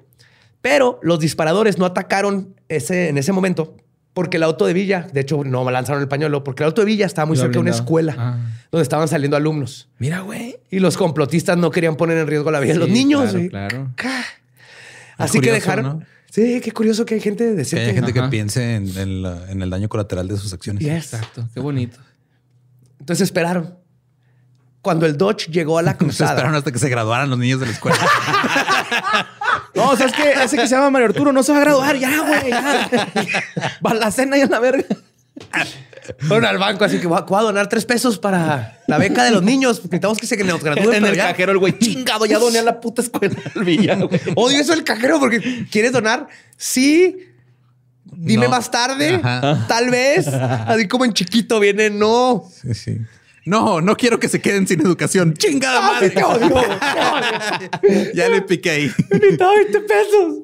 Pero los disparadores no atacaron ese, en ese momento porque el auto de Villa, de hecho, no lanzaron el pañuelo porque el auto de Villa estaba muy cerca de una escuela
Ah.
donde estaban saliendo alumnos.
Mira, güey.
Y los complotistas no querían poner en riesgo la vida de los niños.
claro,
güey.
claro.
Así que dejaron.
¿no?
Sí, qué curioso que hay gente
Que
decente.
hay gente que piense en, en la- en el daño colateral de sus acciones.
Yes.
Exacto. Qué bonito.
Entonces esperaron. Cuando el Dodge llegó a la
Se
cruzada.
esperaron hasta que se graduaran los niños de la escuela.
No, o sea, es que ese que se llama Mario Arturo no se va a graduar ya, güey. Ya. Va a la cena y a la verga.
Fueron al banco, así que voy a, voy a donar tres pesos para la beca de los niños. porque Necesitamos que se que nos gradúen.
en el
ya.
cajero el güey, chingado, ya doné a la puta escuela del Villa, güey.
Odio eso del cajero porque quieres donar. Sí. Dime
No.
más tarde.
Ajá.
Tal vez. Así como en chiquito viene, no.
Sí, sí. No, no quiero que se queden sin educación. Chingada
Ah,
madre.
te odio, te odio.
ya le piqué ahí.
Necesitaba 20 pesos.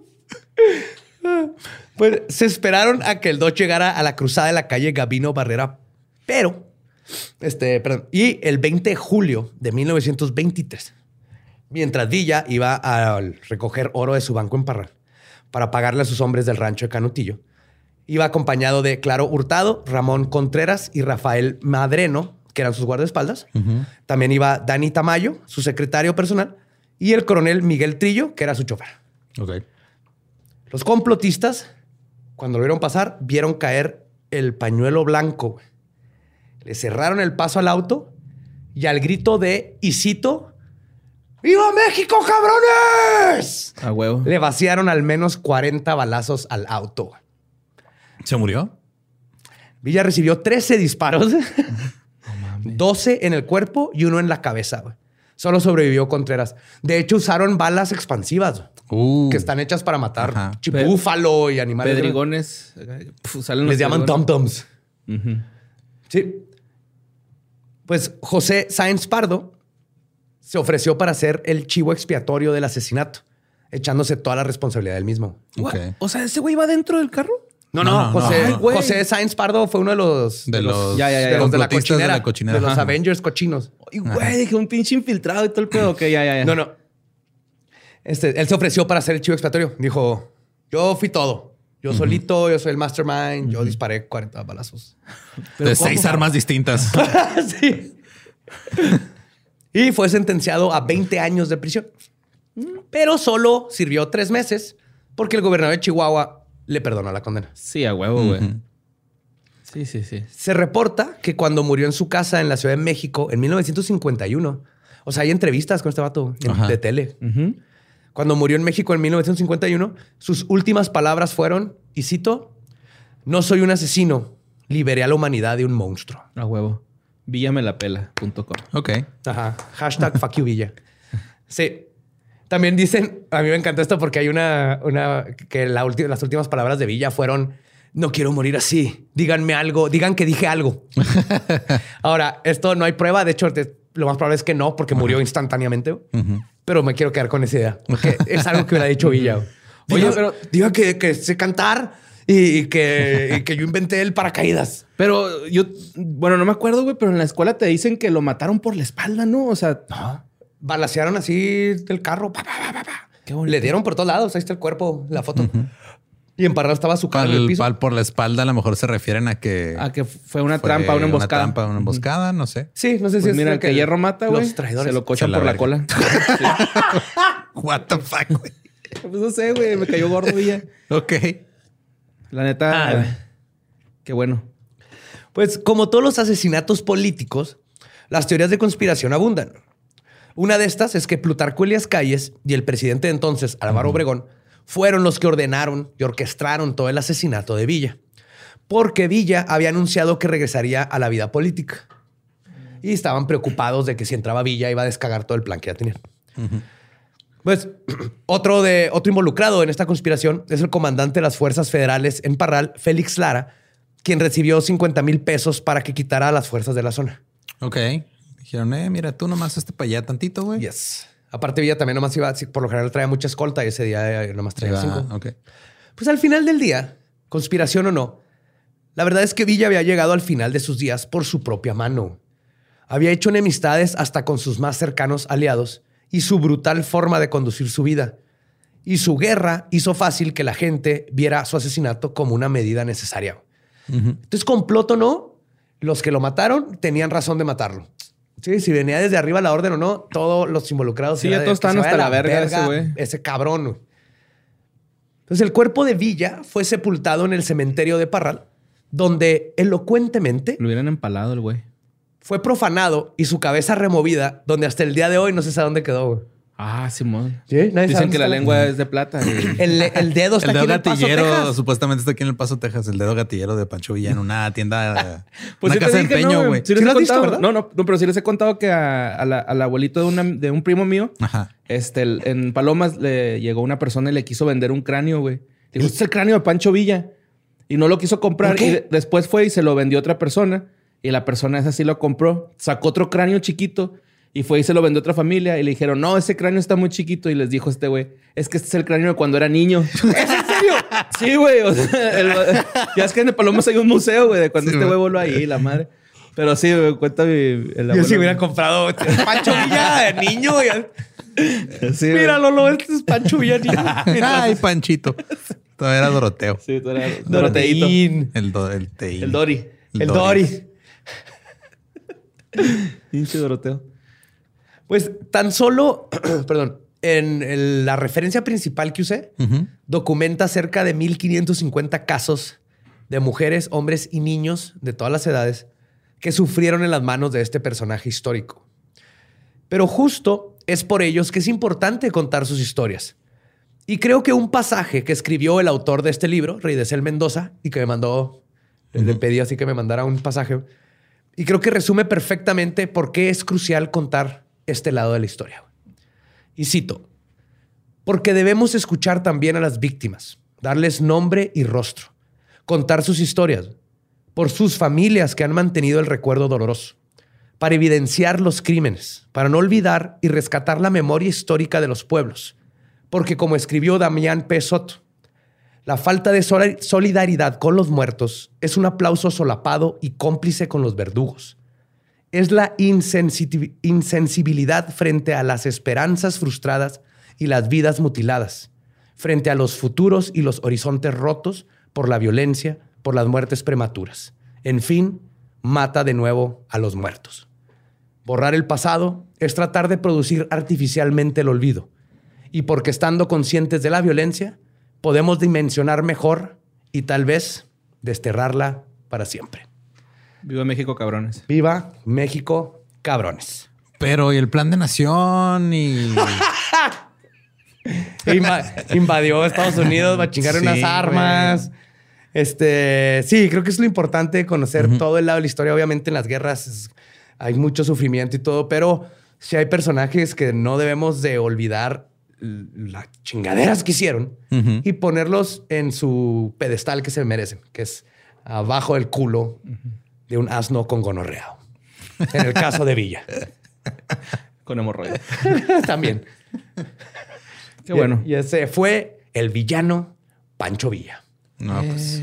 Pues se esperaron a que el Dodge llegara a la cruzada de la calle Gabino Barrera, pero, este, perdón, y el 20 de julio de 1923, mientras Villa iba a recoger oro de su banco en Parral para pagarle a sus hombres del rancho de Canutillo, iba acompañado de Claro Hurtado, Ramón Contreras y Rafael Madreno, que eran sus guardaespaldas. También iba Dani Tamayo, su secretario personal, y el coronel Miguel Trillo, que era su chofer. Los complotistas, cuando lo vieron pasar, vieron caer el pañuelo blanco. Le cerraron el paso al auto y al grito de, y cito, ¡Viva México, cabrones!
A huevo.
Le vaciaron al menos 40 balazos al auto.
¿Se murió?
Villa recibió 13 disparos, 12 en el cuerpo y uno en la cabeza. güey. Solo sobrevivió Contreras. De hecho, usaron balas expansivas
Uh.
que están hechas para matar búfalo y animales.
Pedrigones. Puf, salen
Les llaman tom-toms. Sí. Pues José Sáenz Pardo se ofreció para ser el chivo expiatorio del asesinato, echándose toda la responsabilidad del mismo.
O sea, ese güey iba dentro del carro.
No,
No,
José,
no.
José Sáenz Pardo fue uno de los
De los-
Ya, ya, ya,
de, los de la
complotistas de
cochinera,
la cochinera.
de los
Ajá.
Avengers cochinos.
Y güey, dije un pinche infiltrado y todo el pedo. Ok, ya, ya, ya.
No, no. Este, él se ofreció para ser el chivo expiatorio. Dijo, yo fui todo. Yo solito, yo soy el mastermind, yo disparé 40 balazos.
de seis armas distintas.
sí. Y fue sentenciado a 20 años de prisión. Pero solo sirvió tres meses porque el gobernador de Chihuahua le perdonó la condena.
Sí, a huevo, güey. Sí, sí, sí.
Se reporta que cuando murió en su casa en la Ciudad de México en 1951, o sea, hay entrevistas con este vato en- de tele. Cuando murió en México en 1951, sus últimas palabras fueron, y cito, no soy un asesino, liberé a la humanidad de un monstruo.
A huevo. Villamelapela.com.
Ok.
Ajá. Hashtag fuck you, Villa. Sí. También dicen, a mí me encanta esto porque hay una, una que la ulti- las últimas palabras de Villa fueron, no quiero morir así, díganme algo, digan que dije algo. Ahora, esto no hay prueba, de hecho, te- lo más probable es que no, porque murió instantáneamente, pero me quiero quedar con esa idea, porque es algo que hubiera dicho Villa. Oye,
Diga-
pero diga que, que sé cantar y, y que, y que yo inventé el paracaídas.
Pero yo, bueno, no me acuerdo, güey, pero en la escuela te dicen que lo mataron por la espalda, ¿no? O sea,
Balacearon así del carro. pa, pa, pa, pa, pa.
Qué.
Le dieron por todos lados. Ahí está el cuerpo, la foto. Y en Parral estaba su cara en el
Pal,
piso.
pal por la espalda, a lo mejor se refieren a que.
a que fue una
fue
trampa, una emboscada.
Una trampa, una emboscada, no sé.
Sí, no sé si
Pues
es
mira, el que hierro mata, güey.
Los traidores.
Se lo cochan
Se la
por la cola.
What the fuck, güey.
Pues no sé, güey. Me cayó gordo, Villa.
Ok.
La neta,
Ah.
qué bueno.
Pues como todos los asesinatos políticos, las teorías de conspiración abundan. Una de estas es que Plutarco Elias Calles y el presidente de entonces, Álvaro Obregón, fueron los que ordenaron y orquestaron todo el asesinato de Villa. Porque Villa había anunciado que regresaría a la vida política. Y estaban preocupados de que si entraba Villa iba a descagar todo el plan que ya tenían. Pues otro, de, otro involucrado en esta conspiración es el comandante de las fuerzas federales en Parral, Félix Lara, quien recibió 50 mil pesos para que quitara a las fuerzas de la zona.
Ok. Dijeron, eh, mira, tú nomás este para allá tantito, güey.
Yes. Aparte, Villa también nomás iba, por lo general traía mucha escolta y ese día eh, nomás traía cinco.
Ok.
Pues al final del día, conspiración o no, la verdad es que Villa había llegado al final de sus días por su propia mano. Había hecho enemistades hasta con sus más cercanos aliados y su brutal forma de conducir su vida. Y su guerra hizo fácil que la gente viera su asesinato como una medida necesaria. Entonces, complot o no, los que lo mataron tenían razón de matarlo. Sí, si venía desde arriba la orden o no, todos los involucrados.
Sí, ya todos
se
hasta la verga ese güey.
Ese cabrón. güey. Entonces, el cuerpo de Villa fue sepultado en el cementerio de Parral, donde elocuentemente
Lo hubieran empalado el güey.
fue profanado y su cabeza removida, donde hasta el día de hoy no se sabe dónde quedó. güey.
Ah, Simón.
¿Sí? Nadie
Dicen que la lengua es de plata.
El, el dedo está
El
aquí
dedo
en el Paso,
gatillero,
Texas.
supuestamente está aquí en el Paso, Texas. El dedo gatillero de Pancho Villa en una tienda,
Pues
una
te
casa de
dije,
empeño,
no,
güey.
Sí, les
¿Sí
he
lo has visto,
contado.
verdad?
No, no, no, pero sí les he contado que a- a la- al abuelito de, una- de un primo mío,
Ajá.
este, el- en Palomas le llegó una persona y le quiso vender un cráneo, güey. Dijo, este es el cráneo de Pancho Villa. Y no lo quiso comprar. Y de- después fue y se lo vendió a otra persona. Y la persona esa sí lo compró. Sacó otro cráneo chiquito. Y fue y se lo vendió a otra familia. Y le dijeron, no, ese cráneo está muy chiquito. Y les dijo este güey, es que este es el cráneo de cuando era niño. ¿Es en serio? Sí, güey. O sea, el- ya es que en el Palomas hay un museo, güey, de cuando
Sí,
este
güey.
voló ahí, la madre. Pero sí, güey, cuenta mi... el
Yo si hubiera comprado Pancho Villa de niño.
Sí.
Mira, Lolo, este es Pancho Villa niño.
Ay, Panchito. Todavía era Doroteo.
Sí, tú eras Doroteíto.
Doroteín.
El, do, el, teín.
El Dori.
El Dory.
Pinche Doroteo.
Pues tan solo, perdón, en el- la referencia principal que usé, documenta cerca de 1550 casos de mujeres, hombres y niños de todas las edades que sufrieron en las manos de este personaje histórico. Pero justo es por ellos que es importante contar sus historias. Y creo que un pasaje que escribió el autor de este libro, Rey de Cel Mendoza, y que me mandó, le pedí así que me mandara un pasaje, y creo que resume perfectamente por qué es crucial contar este lado de la historia. Y cito, porque debemos escuchar también a las víctimas, darles nombre y rostro, contar sus historias, por sus familias que han mantenido el recuerdo doloroso, para evidenciar los crímenes, para no olvidar y rescatar la memoria histórica de los pueblos. Porque como escribió Damián P. Soto, la falta de solidaridad con los muertos es un aplauso solapado y cómplice con los verdugos. Es la insensibilidad frente a las esperanzas frustradas y las vidas mutiladas, frente a los futuros y los horizontes rotos por la violencia, por las muertes prematuras. En fin, mata de nuevo a los muertos. Borrar el pasado es tratar de producir artificialmente el olvido. Y porque estando conscientes de la violencia, podemos dimensionar mejor y tal vez desterrarla para siempre.
Viva México, cabrones.
Viva México, cabrones.
Pero y el plan de nación y
Inva- invadió Estados Unidos, va a chingar
Sí,
unas armas. Este, sí, creo que es lo importante conocer todo el lado de la historia. Obviamente en las guerras es- hay mucho sufrimiento y todo, pero sí hay personajes que no debemos de olvidar las chingaderas que hicieron y ponerlos en su pedestal que se merecen, que es abajo del culo de un asno con gonorrea. En el caso de Villa.
Con hemorroides.
También.
Qué bueno.
Y, ese fue el villano Pancho Villa.
no, pues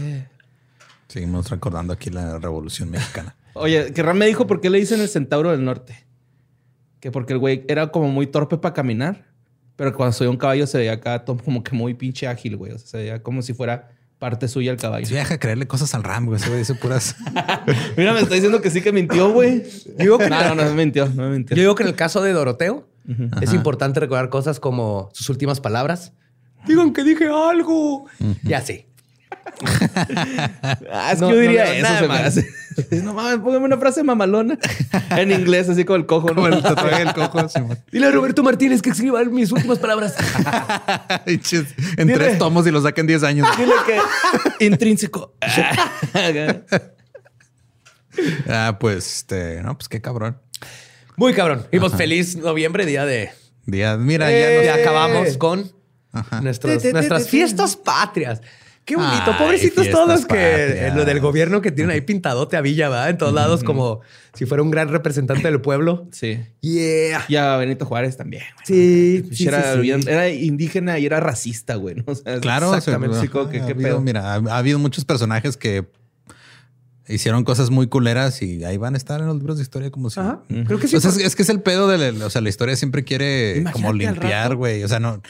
seguimos recordando aquí la Revolución Mexicana.
Oye, que Ram me dijo por qué le dicen el centauro del norte. Que porque el güey era como muy torpe para caminar, pero cuando subía un caballo se veía acá como que muy pinche ágil, güey. O sea, se veía como si fuera parte suya el caballo.
Sí, deja de creerle cosas al Ram, güey. Ese güey dice puras.
Mira, me está diciendo que sí que mintió, güey.
Digo que-
no, no, no me mintió, no me mintió.
Yo digo que en el caso de Doroteo es
Ajá.
importante recordar cosas como sus últimas palabras. Digan que dije algo. Y así.
Ah, es que
No,
yo diría eso,
nada
se me hace. No mames, póngame una frase mamalona. en inglés, así como el cojo, ¿no?
Como el tatuaje del cojo. sí, güey.
Dile a Roberto Martínez que escriba mis últimas palabras.
En
Dile.
tres tomos y lo saquen 10 años.
Dile que intrínseco.
Ah, pues, este, no, pues qué cabrón.
Muy cabrón. Y pues feliz noviembre, día de...
Día, mira,
Eh,
ya
ya
nos
acabamos con
Ajá.
nuestros- nuestras fiestas patrias. Qué bonito.
Ay,
Pobrecitos todos que lo del gobierno que tienen ahí pintadote a Villa, ¿verdad? En todos lados, como si fuera un gran representante del pueblo.
Sí.
Yeah.
Y a Benito Juárez también.
Sí,
Pues
sí,
era,
sí, sí.
bien- era indígena y era racista, güey. ¿no? O sea,
Claro,
exactamente. como que,
ha
¿qué
habido,
pedo?
Mira, ha, ha habido muchos personajes que hicieron cosas muy culeras y ahí van a estar en los libros de historia como si.
Ajá. Creo que sí.
O sea,
por-
es, es que es el pedo de la, o sea, la historia siempre quiere
Imagínate
como limpiar, güey. O sea, no.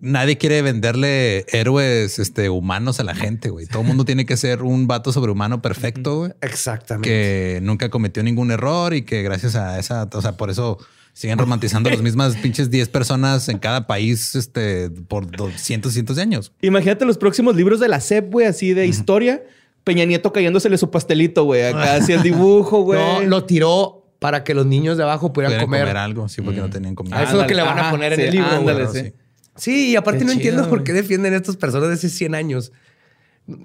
Nadie quiere venderle héroes este, humanos a la gente, güey. Todo el mundo tiene que ser un vato sobrehumano perfecto, güey.
Exactamente.
Que nunca cometió ningún error y que gracias a esa, o sea, por eso siguen romantizando las mismas pinches 10 personas en cada país este, por 200, cientos de años.
Imagínate los próximos libros de la SEP, güey, así de historia. Peña Nieto cayéndosele su pastelito, güey. Acá así el dibujo, güey.
No, lo tiró para que los niños de abajo pudieran
Pudieran
comer.
comer. algo, sí, porque no tenían
Ah,
comida.
eso es lo que le van a poner en
sí,
el libro.
ándale, sí.
Sí,
y aparte
Qué
no
chido,
entiendo por qué defienden a estas personas de hace 100 años.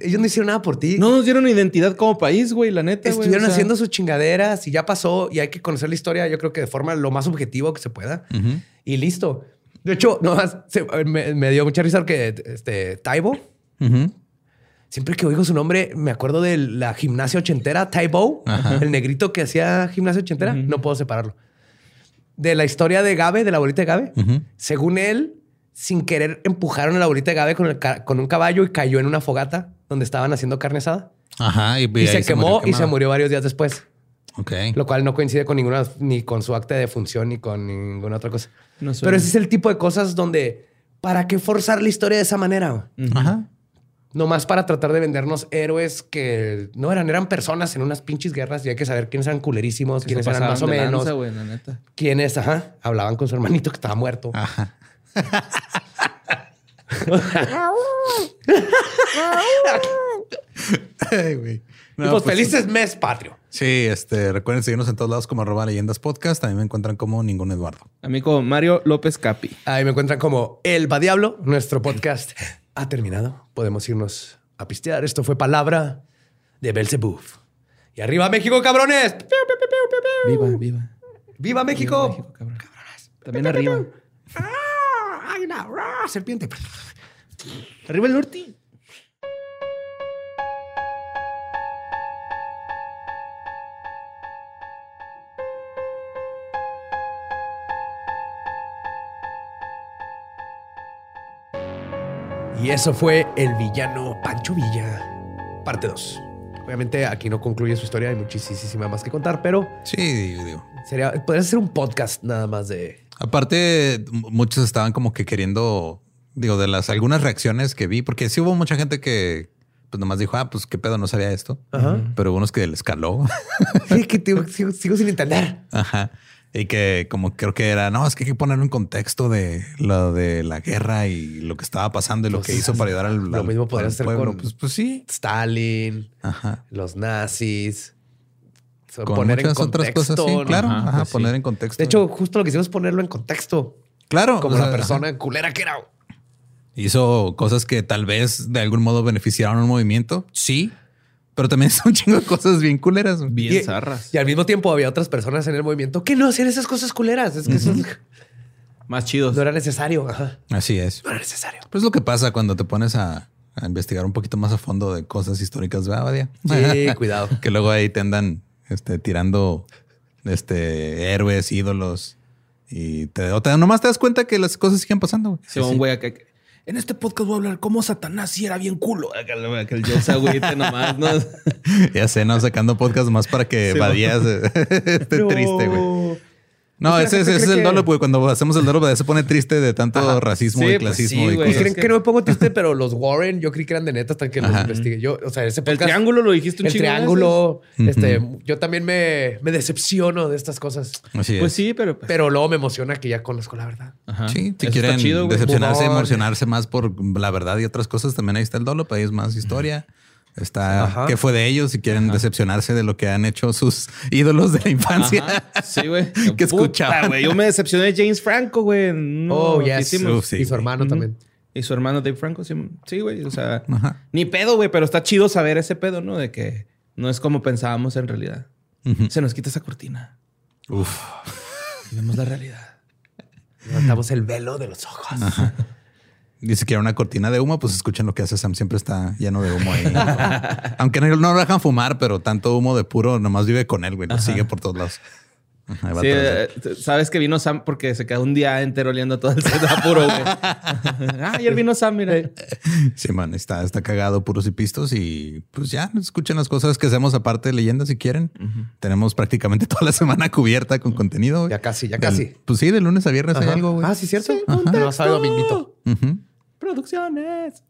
Ellos no hicieron nada por ti.
No nos dieron identidad como país, güey, la neta. güey,
Estuvieron
o sea,
haciendo sus chingaderas y ya pasó y hay que conocer la historia, yo creo que de forma lo más objetivo que se pueda. Y listo. De hecho, no, se- me, me dio mucha risa que este, Taibo,
Ujú.
siempre que oigo su nombre, me acuerdo de la gimnasia ochentera, Taibo,
Ajá.
el negrito que hacía gimnasia ochentera. No puedo separarlo. De la historia de Gabe, de la bolita de Gabe. Según él, sin querer empujaron a la bolita de Gabe con, el ca- con un caballo y cayó en una fogata donde estaban haciendo carne asada.
Ajá. Y,
se quemó y se murió varios días después.
Ok.
Lo cual no coincide con ninguna, ni con su acta de función, ni con ninguna otra cosa.
No.
Pero ese es el tipo de cosas donde, ¿para qué forzar la historia de esa manera?
Ajá.
Nomás para tratar de vendernos héroes que no eran, eran personas en unas pinches guerras y hay que saber quiénes eran culerísimos, quiénes eran más o menos,
lanza, güey, la neta.
quiénes, ajá, hablaban con su hermanito que estaba muerto.
Ajá. Ay, güey.
y
No,
pues,
pues,
felices mes patrio.
Sí, este, recuerden seguirnos en todos lados como arroba leyendas podcast. También me encuentran como ningún Eduardo.
A mí como Mario López Capi.
Ahí me encuentran como El Va Diablo. Nuestro podcast ha terminado. Podemos irnos a pistear. Esto fue Palabra de Belzebub. Y arriba México, cabrones.
Viva, viva.
¡Viva México!
México, cabrón. También arriba.
¡Ah! ¡Hay una ¡ah! serpiente!
Arriba el norte.
Y eso fue el villano Pancho Villa, parte 2. Obviamente aquí no concluye su historia, hay muchísima más que contar, pero
Sí, digo, digo.
sería, podría ser un podcast nada más de...
Aparte, muchos estaban como que queriendo, digo, de las algunas reacciones que vi, porque sí hubo mucha gente que pues nomás dijo, ah, pues qué pedo, no sabía esto.
Ajá.
Pero hubo unos que les caló.
Sí, que sigo, sigo sin entender.
Ajá. Y que como creo que era, no, es que hay que ponerlo en contexto de lo de la guerra y lo que estaba pasando y lo
Pues,
que hizo para ayudar al,
lo
al-
mismo podría
al
hacer
pueblo.
con-
Pues, pues sí.
Stalin,
Ajá.
los nazis.
Con
poner en
muchas otras
contexto.
cosas, sí,
¿no?
claro.
Ajá,
Ajá,
pues sí.
poner en contexto.
De hecho, justo lo que hicimos es ponerlo en contexto.
claro.
Como
o sea,
la persona culera que era.
ajá. hizo cosas que tal vez de algún modo beneficiaron un movimiento. Sí. Pero también hizo un chingo de cosas bien culeras.
Bien
Y-
zarras.
Y al mismo tiempo había otras personas en el movimiento que no hacían esas cosas culeras. Es que eso
Más chidos.
no era necesario. Ajá.
Así es.
No era necesario.
Pues lo que pasa cuando te pones a, a investigar un poquito más a fondo de cosas históricas, ¿verdad, Badia?
Sí, cuidado.
que luego ahí te andan este, tirando este, héroes, ídolos. Y te, o te- nomás te das cuenta que las cosas siguen pasando. güey.
Sí, un güey acá. que, En este podcast voy a hablar cómo Satanás sí era bien culo. Que el Joe se agüite nomás, ¿no?
Ya sé, ¿no? Sacando podcast más para que
Sí,
Badía se- esté triste, güey. No, ese, es el
que-
güey. Cuando hacemos el dolo, Badía se pone triste de tanto
Ajá.
racismo
Sí,
y
pues
clasismo
sí,
y.
Y
cosas.
creen que no me pongo triste, pero los Warren, yo creí que eran de neta hasta que los
Ajá.
investigué. Yo, o sea, ese
El triángulo lo dijiste un
El triángulo.
veces.
Este, yo también me, me decepciono de estas cosas.
Así
veces.
es.
Pues sí, pero. pues,
Pero luego me emociona que ya conozco la verdad.
Ajá.
Sí, si
Eso
quieren
chido,
decepcionarse, emocionarse más por la verdad y otras cosas, también ahí está el dolo, ahí es más historia. Está
Ajá.
qué fue de ellos si quieren decepcionarse de lo que han hecho sus ídolos de la infancia.
Ajá. Sí, güey.
Que escuchaban.
güey. Yo me decepcioné de James Franco, güey. No,
oh, yes.
Uf, sí,
y su hermano también.
Y su hermano Dave Franco, sí, güey. O sea,
Ajá.
ni pedo, güey, pero está chido saber ese pedo, ¿no? De que no es como pensábamos en realidad. Se nos quita esa cortina.
Uf.
Y vemos la realidad.
Levantamos el velo de los ojos.
Ni siquiera una cortina de humo, pues escuchen lo que hace Sam. Siempre está lleno de humo ahí. Aunque no, no lo dejan fumar, pero tanto humo de puro nomás vive con él, güey. Lo sigue por todos lados. Ajá,
Sí,
él.
eh, sabes que vino Sam porque se quedó un día entero oliendo todo el set a puro, güey. ah, ayer vino Sam, mira.
Sí, man, está, está cagado, puros y pistos. Y pues ya, escuchen las cosas que hacemos aparte de leyendas si quieren. Tenemos prácticamente toda la semana cubierta con contenido. güey.
Ya casi, ya
Del-
casi.
Pues sí, de lunes a viernes hay algo, güey.
Ah, sí, cierto. No sabe dominguito.
Ujú.
Producciones.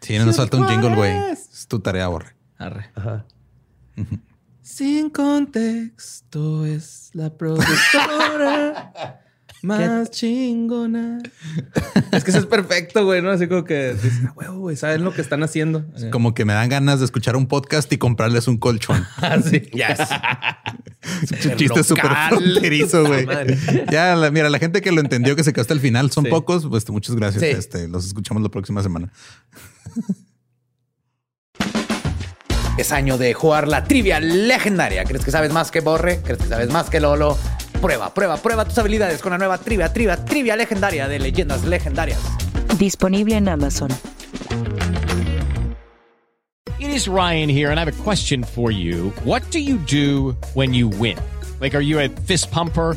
Sí, no nos falta un jingle, güey. Es tu tarea, borre.
Arre.
Ajá.
Sin contexto es la productora. Más chingona. es que eso es perfecto, güey, ¿no? Así como que dices, "Ah, huevo, güey, saben lo que están haciendo.
Como que me dan ganas de escuchar un podcast y comprarles un colchón.
Así.
Yes.
Es un chiste súper fronterizo, güey. Ya, la- mira, la gente que lo entendió, que se quedó hasta el final, son
Sí.
pocos. Pues muchas gracias.
Sí.
Este, los escuchamos la próxima semana.
Es año de jugar la trivia legendaria. ¿Crees que sabes más que Borre? ¿Crees que sabes más que Lolo? Prueba, prueba, prueba tus habilidades con la nueva trivia, trivia, trivia legendaria de leyendas legendarias.
Disponible en Amazon.
It is Ryan here, and I have a question for you. What do you do when you win? Like, are you a fist pumper?